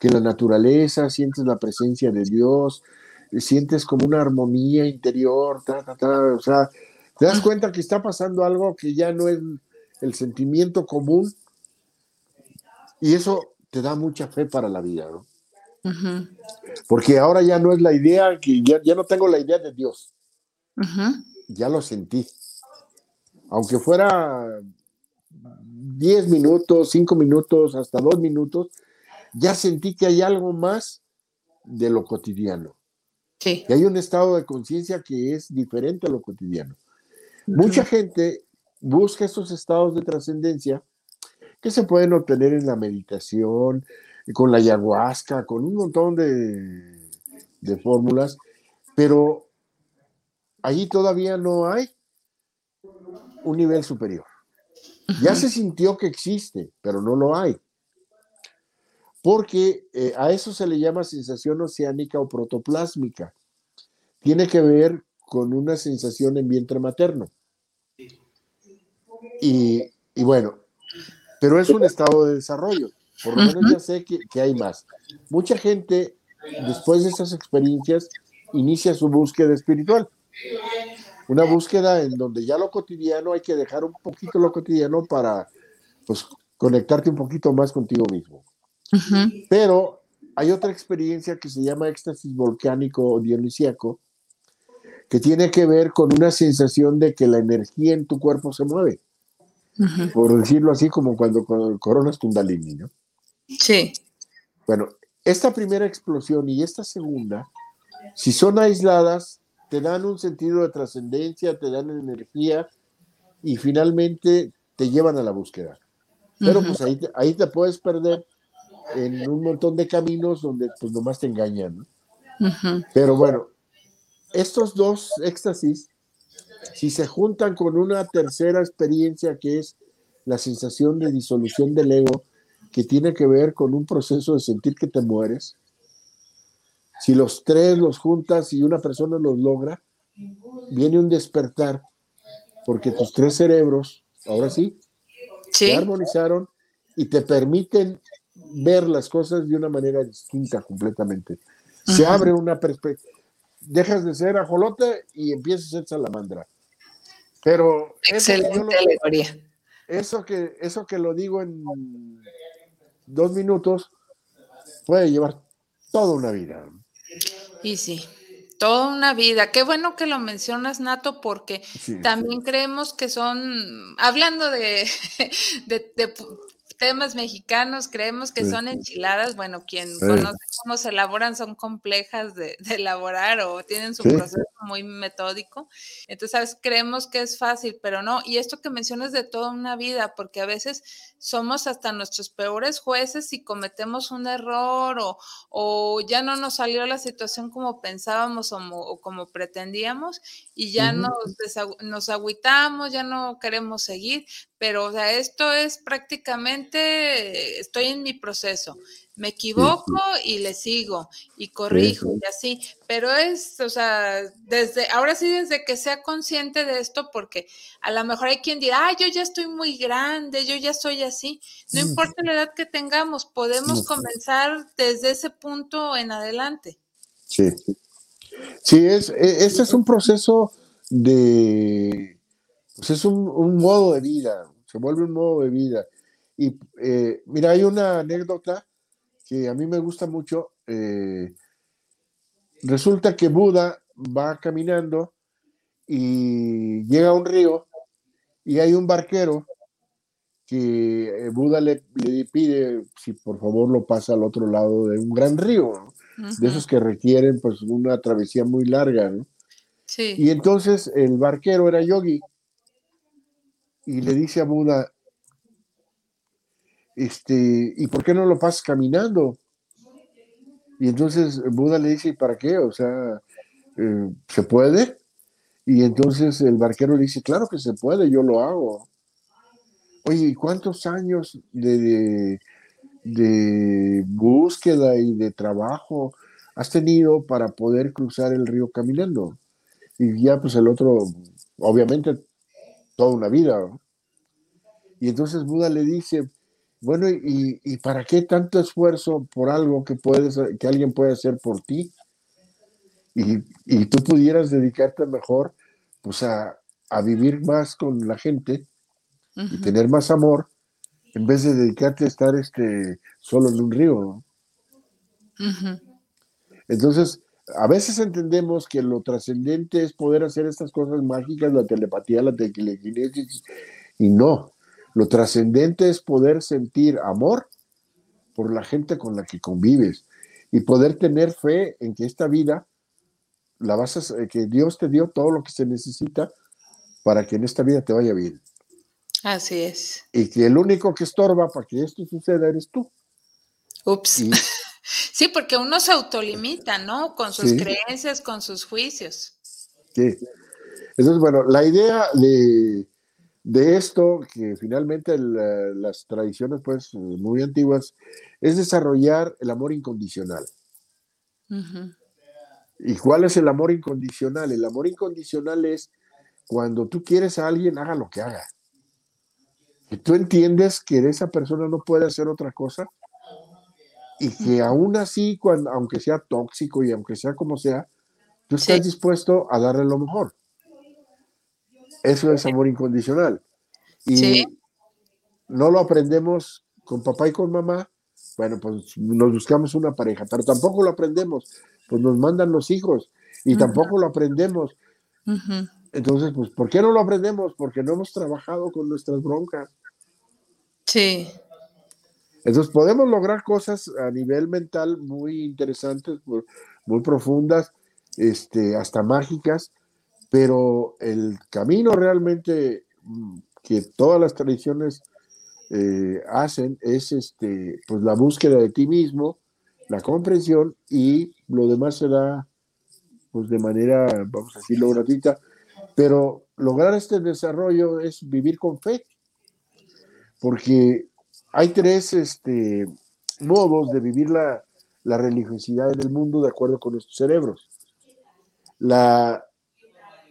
que la naturaleza, sientes la presencia de Dios, sientes como una armonía interior, o sea, te das cuenta que está pasando algo que ya no es el sentimiento común y eso te da mucha fe para la vida, ¿no? Porque ahora ya no es la idea, que ya, ya no tengo la idea de Dios. Ya lo sentí. Aunque fuera 10 minutos, 5 minutos, hasta 2 minutos, ya sentí que hay algo más de lo cotidiano. Sí. Que hay un estado de conciencia que es diferente a lo cotidiano. Mucha gente busca esos estados de trascendencia que se pueden obtener en la meditación, con la ayahuasca, con un montón de, de fórmulas, pero allí todavía no hay un nivel superior. Ya se sintió que existe, pero no lo hay. Porque eh, a eso se le llama sensación oceánica o protoplásmica. Tiene que ver con una sensación en vientre materno. Y, bueno, pero es un estado de desarrollo. Por lo menos ya sé que, que hay más. Mucha gente, después de esas experiencias, inicia su búsqueda espiritual una búsqueda en donde ya lo cotidiano hay que dejar un poquito lo cotidiano para pues conectarte un poquito más contigo mismo. Pero hay otra experiencia que se llama éxtasis volcánico o dionisíaco, que tiene que ver con una sensación de que la energía en tu cuerpo se mueve. Por decirlo así, como cuando, cuando coronas Kundalini, ¿no? Sí. Bueno, esta primera explosión y esta segunda, si son aisladas, te dan un sentido de trascendencia, te dan energía y finalmente te llevan a la búsqueda. Pero pues ahí, ahí te puedes perder en un montón de caminos donde pues nomás te engañan. Pero bueno, estos dos éxtasis, si se juntan con una tercera experiencia que es la sensación de disolución del ego, que tiene que ver con un proceso de sentir que te mueres, si los tres los juntas y una persona los logra, viene un despertar, porque tus tres cerebros, ahora sí, se armonizaron y te permiten ver las cosas de una manera distinta completamente. Se abre una perspectiva. Dejas de ser ajolote y empiezas a ser salamandra. Pero Excelente alegoría. Eso que, eso que lo digo en dos minutos puede llevar toda una vida. Y sí, toda una vida. Qué bueno que lo mencionas, Nato, porque también creemos que son, hablando de, de, temas mexicanos, creemos que son enchiladas. Bueno, quien conoce cómo se elaboran son complejas de, elaborar o tienen su proceso muy metódico. Entonces, ¿sabes? creemos que es fácil, pero no. Y esto que mencionas de toda una vida, porque a veces somos hasta nuestros peores jueces si cometemos un error o, o ya no nos salió la situación como pensábamos o, como pretendíamos y ya nos, nos agüitamos, ya no queremos seguir, pero o sea, esto es prácticamente, estoy en mi proceso me equivoco y le sigo y corrijo y así, pero es, o sea, desde, ahora sí desde que sea consciente de esto, porque a lo mejor hay quien dirá, ah, yo ya estoy muy grande, yo ya soy así, no importa la edad que tengamos, podemos comenzar desde ese punto en adelante. Sí, sí, es, este es un proceso de, pues es un, un modo de vida, se vuelve un modo de vida. Y eh, mira, hay una anécdota que a mí me gusta mucho. Eh, resulta que Buda va caminando y llega a un río y hay un barquero que eh, Buda le, pide si por favor lo pasa al otro lado de un gran río, de esos que requieren pues una travesía muy larga. Sí. Y entonces el barquero era yogi y le dice a Buda, este, ¿y por qué no lo pasas caminando? Y entonces Buda le dice, ¿y para qué? O sea, eh, ¿se puede? Y entonces el barquero le dice, claro que se puede, yo lo hago. Oye, ¿y cuántos años de, de, búsqueda y de trabajo has tenido para poder cruzar el río caminando? Y ya pues el otro, obviamente, toda una vida. Y entonces Buda le dice, bueno, ¿y, para qué tanto esfuerzo por algo que, puedes, que alguien puede hacer por ti? Y, tú pudieras dedicarte mejor pues a, vivir más con la gente y tener más amor en vez de dedicarte a estar este, solo en un río. Entonces, a veces entendemos que lo trascendente es poder hacer estas cosas mágicas, la telepatía, la telequinesis, y no. Lo trascendente es poder sentir amor por la gente con la que convives y poder tener fe en que esta vida la vas a, que Dios te dio todo lo que se necesita para que en esta vida te vaya bien. Así es. Y que el único que estorba para que esto suceda eres tú. Ups. sí, porque uno se autolimita, ¿no? Con sus creencias, con sus juicios. Sí. Entonces, bueno, la idea de, de esto, que finalmente las tradiciones pues muy antiguas, es desarrollar el amor incondicional. ¿Y cuál es el amor incondicional? El amor incondicional es cuando tú quieres a alguien, haga lo que haga. Y tú entiendes que esa persona no puede hacer otra cosa y que aún así, cuando, aunque sea tóxico y aunque sea como sea, tú estás dispuesto a darle lo mejor. Eso es amor incondicional. Y no lo aprendemos con papá y con mamá. Bueno, pues nos buscamos una pareja, pero tampoco lo aprendemos. Pues nos mandan los hijos y tampoco lo aprendemos. Entonces, pues, ¿por qué no lo aprendemos? Porque no hemos trabajado con nuestras broncas. Sí. Entonces, podemos lograr cosas a nivel mental muy interesantes, muy profundas, este, hasta mágicas, pero el camino realmente mm, que todas las tradiciones eh, hacen es este, pues la búsqueda de ti mismo, la comprensión y lo demás se da pues de manera, vamos a decirlo, gratuita, pero lograr este desarrollo es vivir con fe, porque hay tres este, modos de vivir la, la religiosidad en el mundo de acuerdo con nuestros cerebros. La,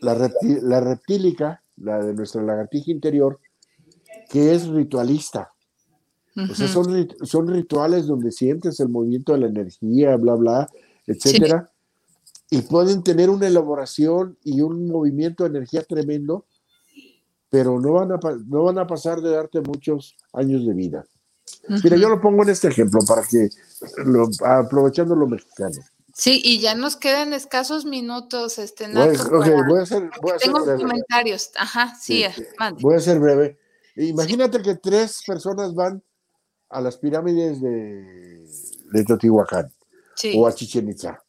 la, la reptílica, la de nuestra lagartija interior, que es ritualista. O sea, son, son rituales donde sientes el movimiento de la energía, bla, bla, etcétera. Y pueden tener una elaboración y un movimiento de energía tremendo, pero no van a, no van a pasar de darte muchos años de vida. Mira, yo lo pongo en este ejemplo para que, lo, aprovechando lo mexicano. Sí, y ya nos quedan escasos minutos, este, Nato, voy a hacer, voy a Tengo comentarios, ajá, sí, Voy a ser breve. Imagínate que tres personas van a las pirámides de, de Teotihuacán o a Chichen Itza.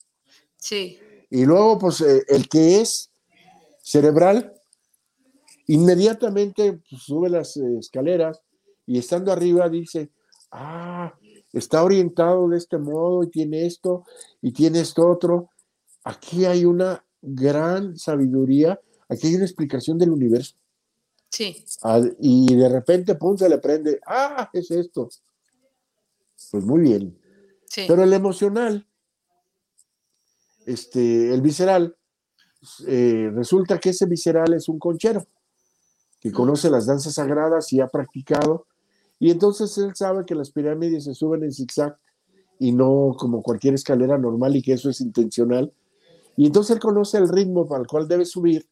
Sí. Y luego, pues, eh, el que es cerebral, inmediatamente pues, sube las eh, escaleras y estando arriba dice, ah, está orientado de este modo y tiene esto y tiene esto otro. Aquí hay una gran sabiduría, aquí hay una explicación del universo. Sí. y de repente, pum, se le prende, ah, es esto. Pues muy bien. Sí. Pero el emocional, este, el visceral, eh, resulta que ese visceral es un conchero que conoce las danzas sagradas y ha practicado, y entonces él sabe que las pirámides se suben en zigzag y no como cualquier escalera normal y que eso es intencional. Y entonces él conoce el ritmo para el cual debe subir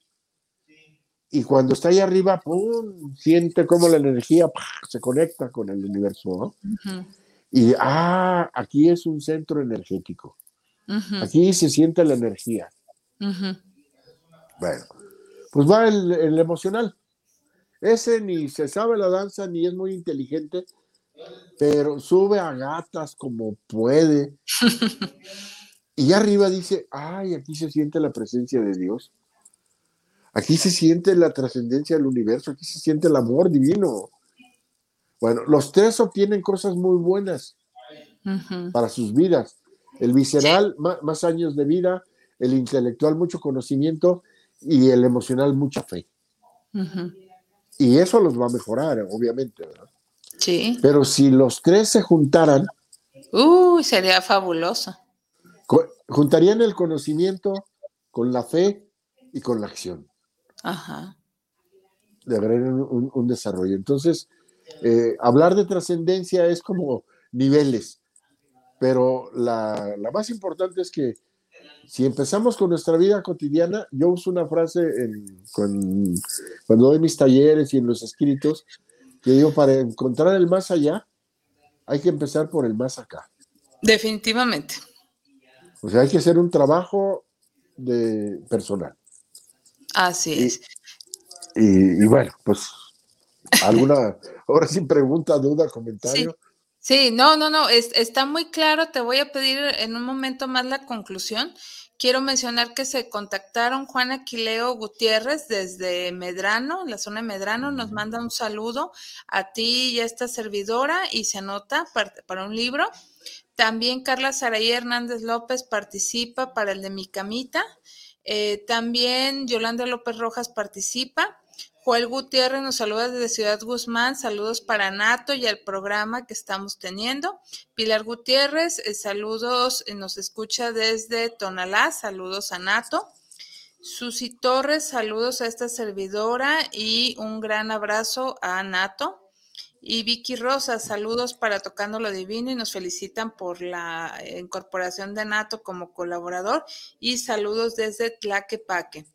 y cuando está ahí arriba, ¡pum! siente cómo la energía se conecta con el universo. Y, ah, aquí es un centro energético. Aquí se siente la energía. Bueno, pues va el, emocional. Ese ni se sabe la danza, ni es muy inteligente, pero sube a gatas como puede. y arriba dice, ay, aquí se siente la presencia de Dios. Aquí se siente la trascendencia del universo, aquí se siente el amor divino. Bueno, los tres obtienen cosas muy buenas para sus vidas. El visceral, más, años de vida, el intelectual, mucho conocimiento y el emocional, mucha fe. Y eso los va a mejorar, obviamente. Sí. Pero si los tres se juntaran. Uy, sería fabuloso. Juntarían el conocimiento con la fe y con la acción. Ajá. De haber un, desarrollo. Entonces, eh, hablar de trascendencia es como niveles, pero la, más importante es que si empezamos con nuestra vida cotidiana, yo uso una frase cuando doy mis talleres y en los escritos, que digo, para encontrar el más allá, hay que empezar por el más acá. Definitivamente. O sea, hay que hacer un trabajo de personal. Así es. Y, bueno, pues alguna, ahora sin pregunta, duda, comentario. Sí. No, no, no, está muy claro. Te voy a pedir en un momento más la conclusión. Quiero mencionar que se contactaron Juan Aquileo Gutiérrez desde Medrano, la zona de Medrano, nos manda un saludo a ti y a esta servidora y se anota para, para un libro. También Carla Saraí Hernández López participa para el de Mi Camita. Eh, también Yolanda López Rojas participa. Joel Gutiérrez nos saluda desde Ciudad Guzmán. Saludos para Nato y al programa que estamos teniendo. Pilar Gutiérrez, eh, saludos, eh, nos escucha desde Tonalá. Saludos a Nato. Susi Torres, saludos a esta servidora y un gran abrazo a Nato. Y Vicky Rosa, saludos para Tocando lo Divino y nos felicitan por la incorporación de Nato como colaborador y saludos desde Tlaquepaque.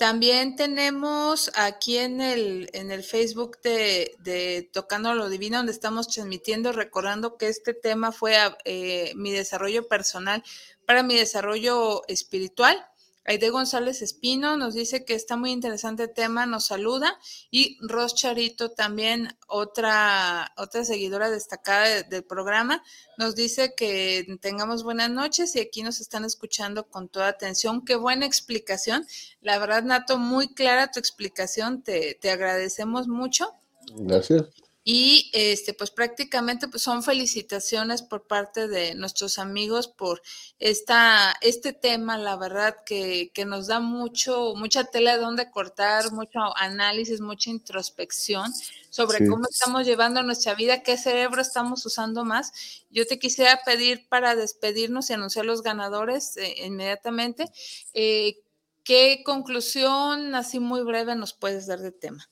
También tenemos aquí en el, en el Facebook de, Tocando lo Divino, donde estamos transmitiendo, recordando que este tema fue eh, mi desarrollo personal para mi desarrollo espiritual. Aide González Espino nos dice que está muy interesante el tema, nos saluda. Y Ros Charito, también otra, otra seguidora destacada del programa, nos dice que tengamos buenas noches y aquí nos están escuchando con toda atención. Qué buena explicación. La verdad, Nato, muy clara tu explicación. Te, te agradecemos mucho. Gracias. Y este, pues prácticamente pues son felicitaciones por parte de nuestros amigos por esta, este tema, la verdad que, que nos da mucho, mucha tela de donde cortar, mucho análisis, mucha introspección sobre cómo estamos llevando nuestra vida, qué cerebro estamos usando más. Yo te quisiera pedir para despedirnos y anunciar los ganadores eh, inmediatamente. Eh, ¿Qué conclusión así muy breve nos puedes dar de tema?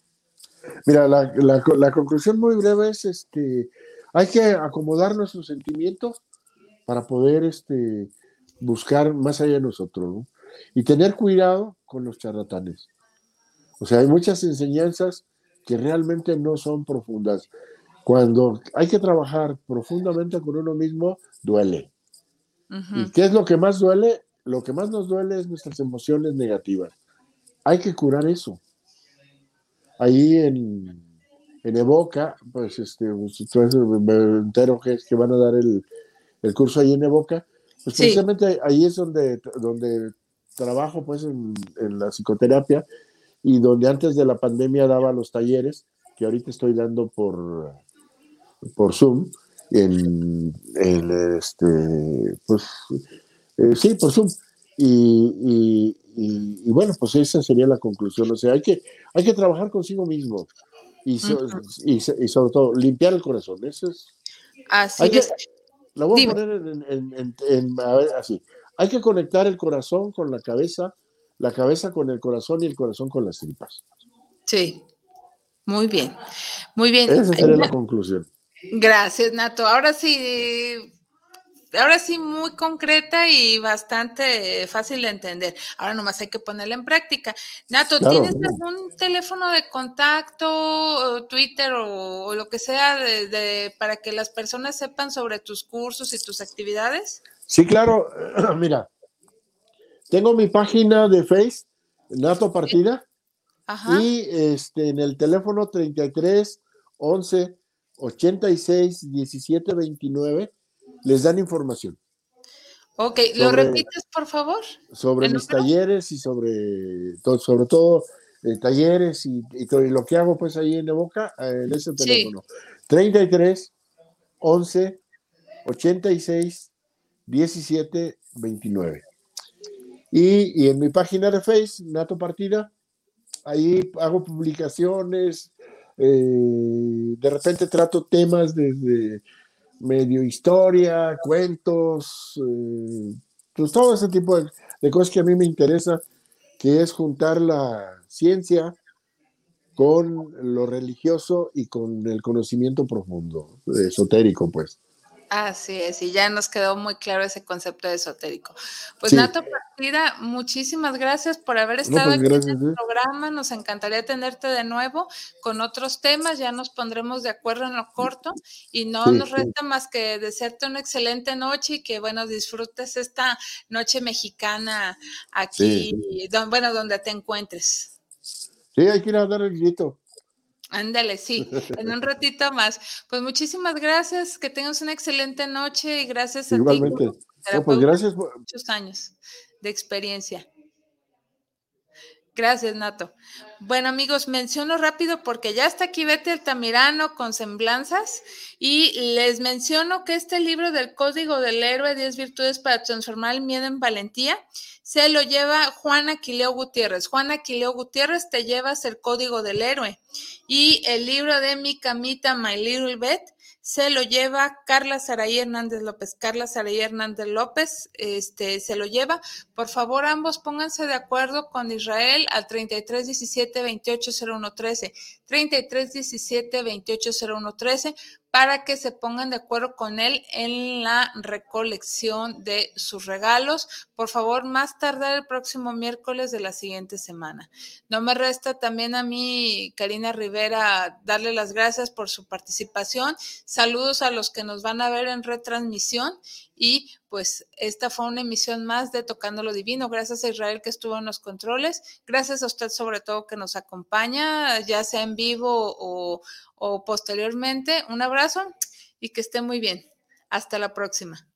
Mira, la, la, conclusión muy breve es este, hay que acomodar nuestros sentimientos para poder este, buscar más allá de nosotros, Y tener cuidado con los charlatanes. O sea, hay muchas enseñanzas que realmente no son profundas. Cuando hay que trabajar profundamente con uno mismo, duele. ¿Y qué es lo que más duele? Lo que más nos duele es nuestras emociones negativas. Hay que curar eso ahí en, en Evoca, pues este, pues, me entero que, que van a dar el, el curso ahí en Evoca, pues precisamente ahí es donde, donde trabajo pues en, en, la psicoterapia y donde antes de la pandemia daba los talleres que ahorita estoy dando por, por Zoom, en, en este, pues, eh, sí, por Zoom. Y, y, bueno, pues esa sería la conclusión. O sea, hay que, hay que trabajar consigo mismo y, y, sobre todo limpiar el corazón. Eso es. Así es. la voy a poner en, en, a ver, así. Hay que conectar el corazón con la cabeza, la cabeza con el corazón y el corazón con las tripas. Sí, muy bien, muy bien. Esa sería la conclusión. Gracias, Nato. Ahora sí, ahora sí muy concreta y bastante fácil de entender. Ahora nomás hay que ponerla en práctica. Nato, ¿tienes algún teléfono de contacto, Twitter o, lo que sea de, para que las personas sepan sobre tus cursos y tus actividades? Sí, claro. Mira, tengo mi página de Face, Nato Partida, y este en el teléfono 33 11 86 17 29 les dan información. Ok, ¿lo repites por favor? Sobre mis talleres y sobre, todo, sobre todo eh, talleres y, lo que hago pues ahí en Evoca, eh, en ese teléfono. 33 11 86 17 29. Y, y, en mi página de Face, Nato Partida, ahí hago publicaciones, eh, de repente trato temas desde medio historia, cuentos, eh, pues todo ese tipo de, cosas que a mí me interesa, que es juntar la ciencia con lo religioso y con el conocimiento profundo, esotérico, pues. Así es, y ya nos quedó muy claro ese concepto esotérico. Pues Nato Partida, muchísimas gracias por haber estado pues, aquí en el ¿eh? programa. Nos encantaría tenerte de nuevo con otros temas. Ya nos pondremos de acuerdo en lo corto y no nos resta más que desearte una excelente noche y que, bueno, disfrutes esta noche mexicana aquí, bueno, donde te encuentres. Sí, hay que ir a dar el grito. Ándale, sí, en un ratito más. Pues muchísimas gracias, que tengas una excelente noche y gracias a ti. Igualmente. pues gracias por muchos años de experiencia. Gracias, Nato. Bueno, amigos, menciono rápido porque ya está aquí Betty Altamirano con semblanzas y les menciono que este libro del Código del Héroe, 10 virtudes para transformar el miedo en valentía, se lo lleva Juana Aquileo Gutiérrez. Juana Aquileo Gutiérrez te llevas el Código del Héroe y el libro de Mi Camita, My Little Bed, se lo lleva Carla Saray Hernández López. Carla Saray Hernández López este, se lo lleva. Por favor, ambos pónganse de acuerdo con Israel al 33 17 28 01 13. 33 17 28 01 13 para que se pongan de acuerdo con él en la recolección de sus regalos. Por favor, más tardar el próximo miércoles de la siguiente semana. No me resta también a mí, Karina Rivera, darle las gracias por su participación. Saludos a los que nos van a ver en retransmisión Y pues esta fue una emisión más de Tocando lo Divino. Gracias a Israel que estuvo en los controles. Gracias a usted sobre todo que nos acompaña, ya sea en vivo o, posteriormente. Un abrazo y que esté muy bien. Hasta la próxima.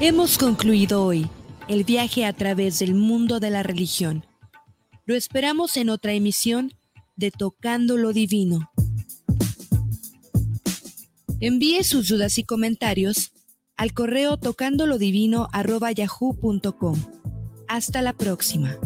Hemos concluido hoy el viaje a través del mundo de la religión. Lo esperamos en otra emisión de Tocando lo Divino. Envíe sus dudas y comentarios al correo tocandolodivino.yahoo.com. Hasta la próxima.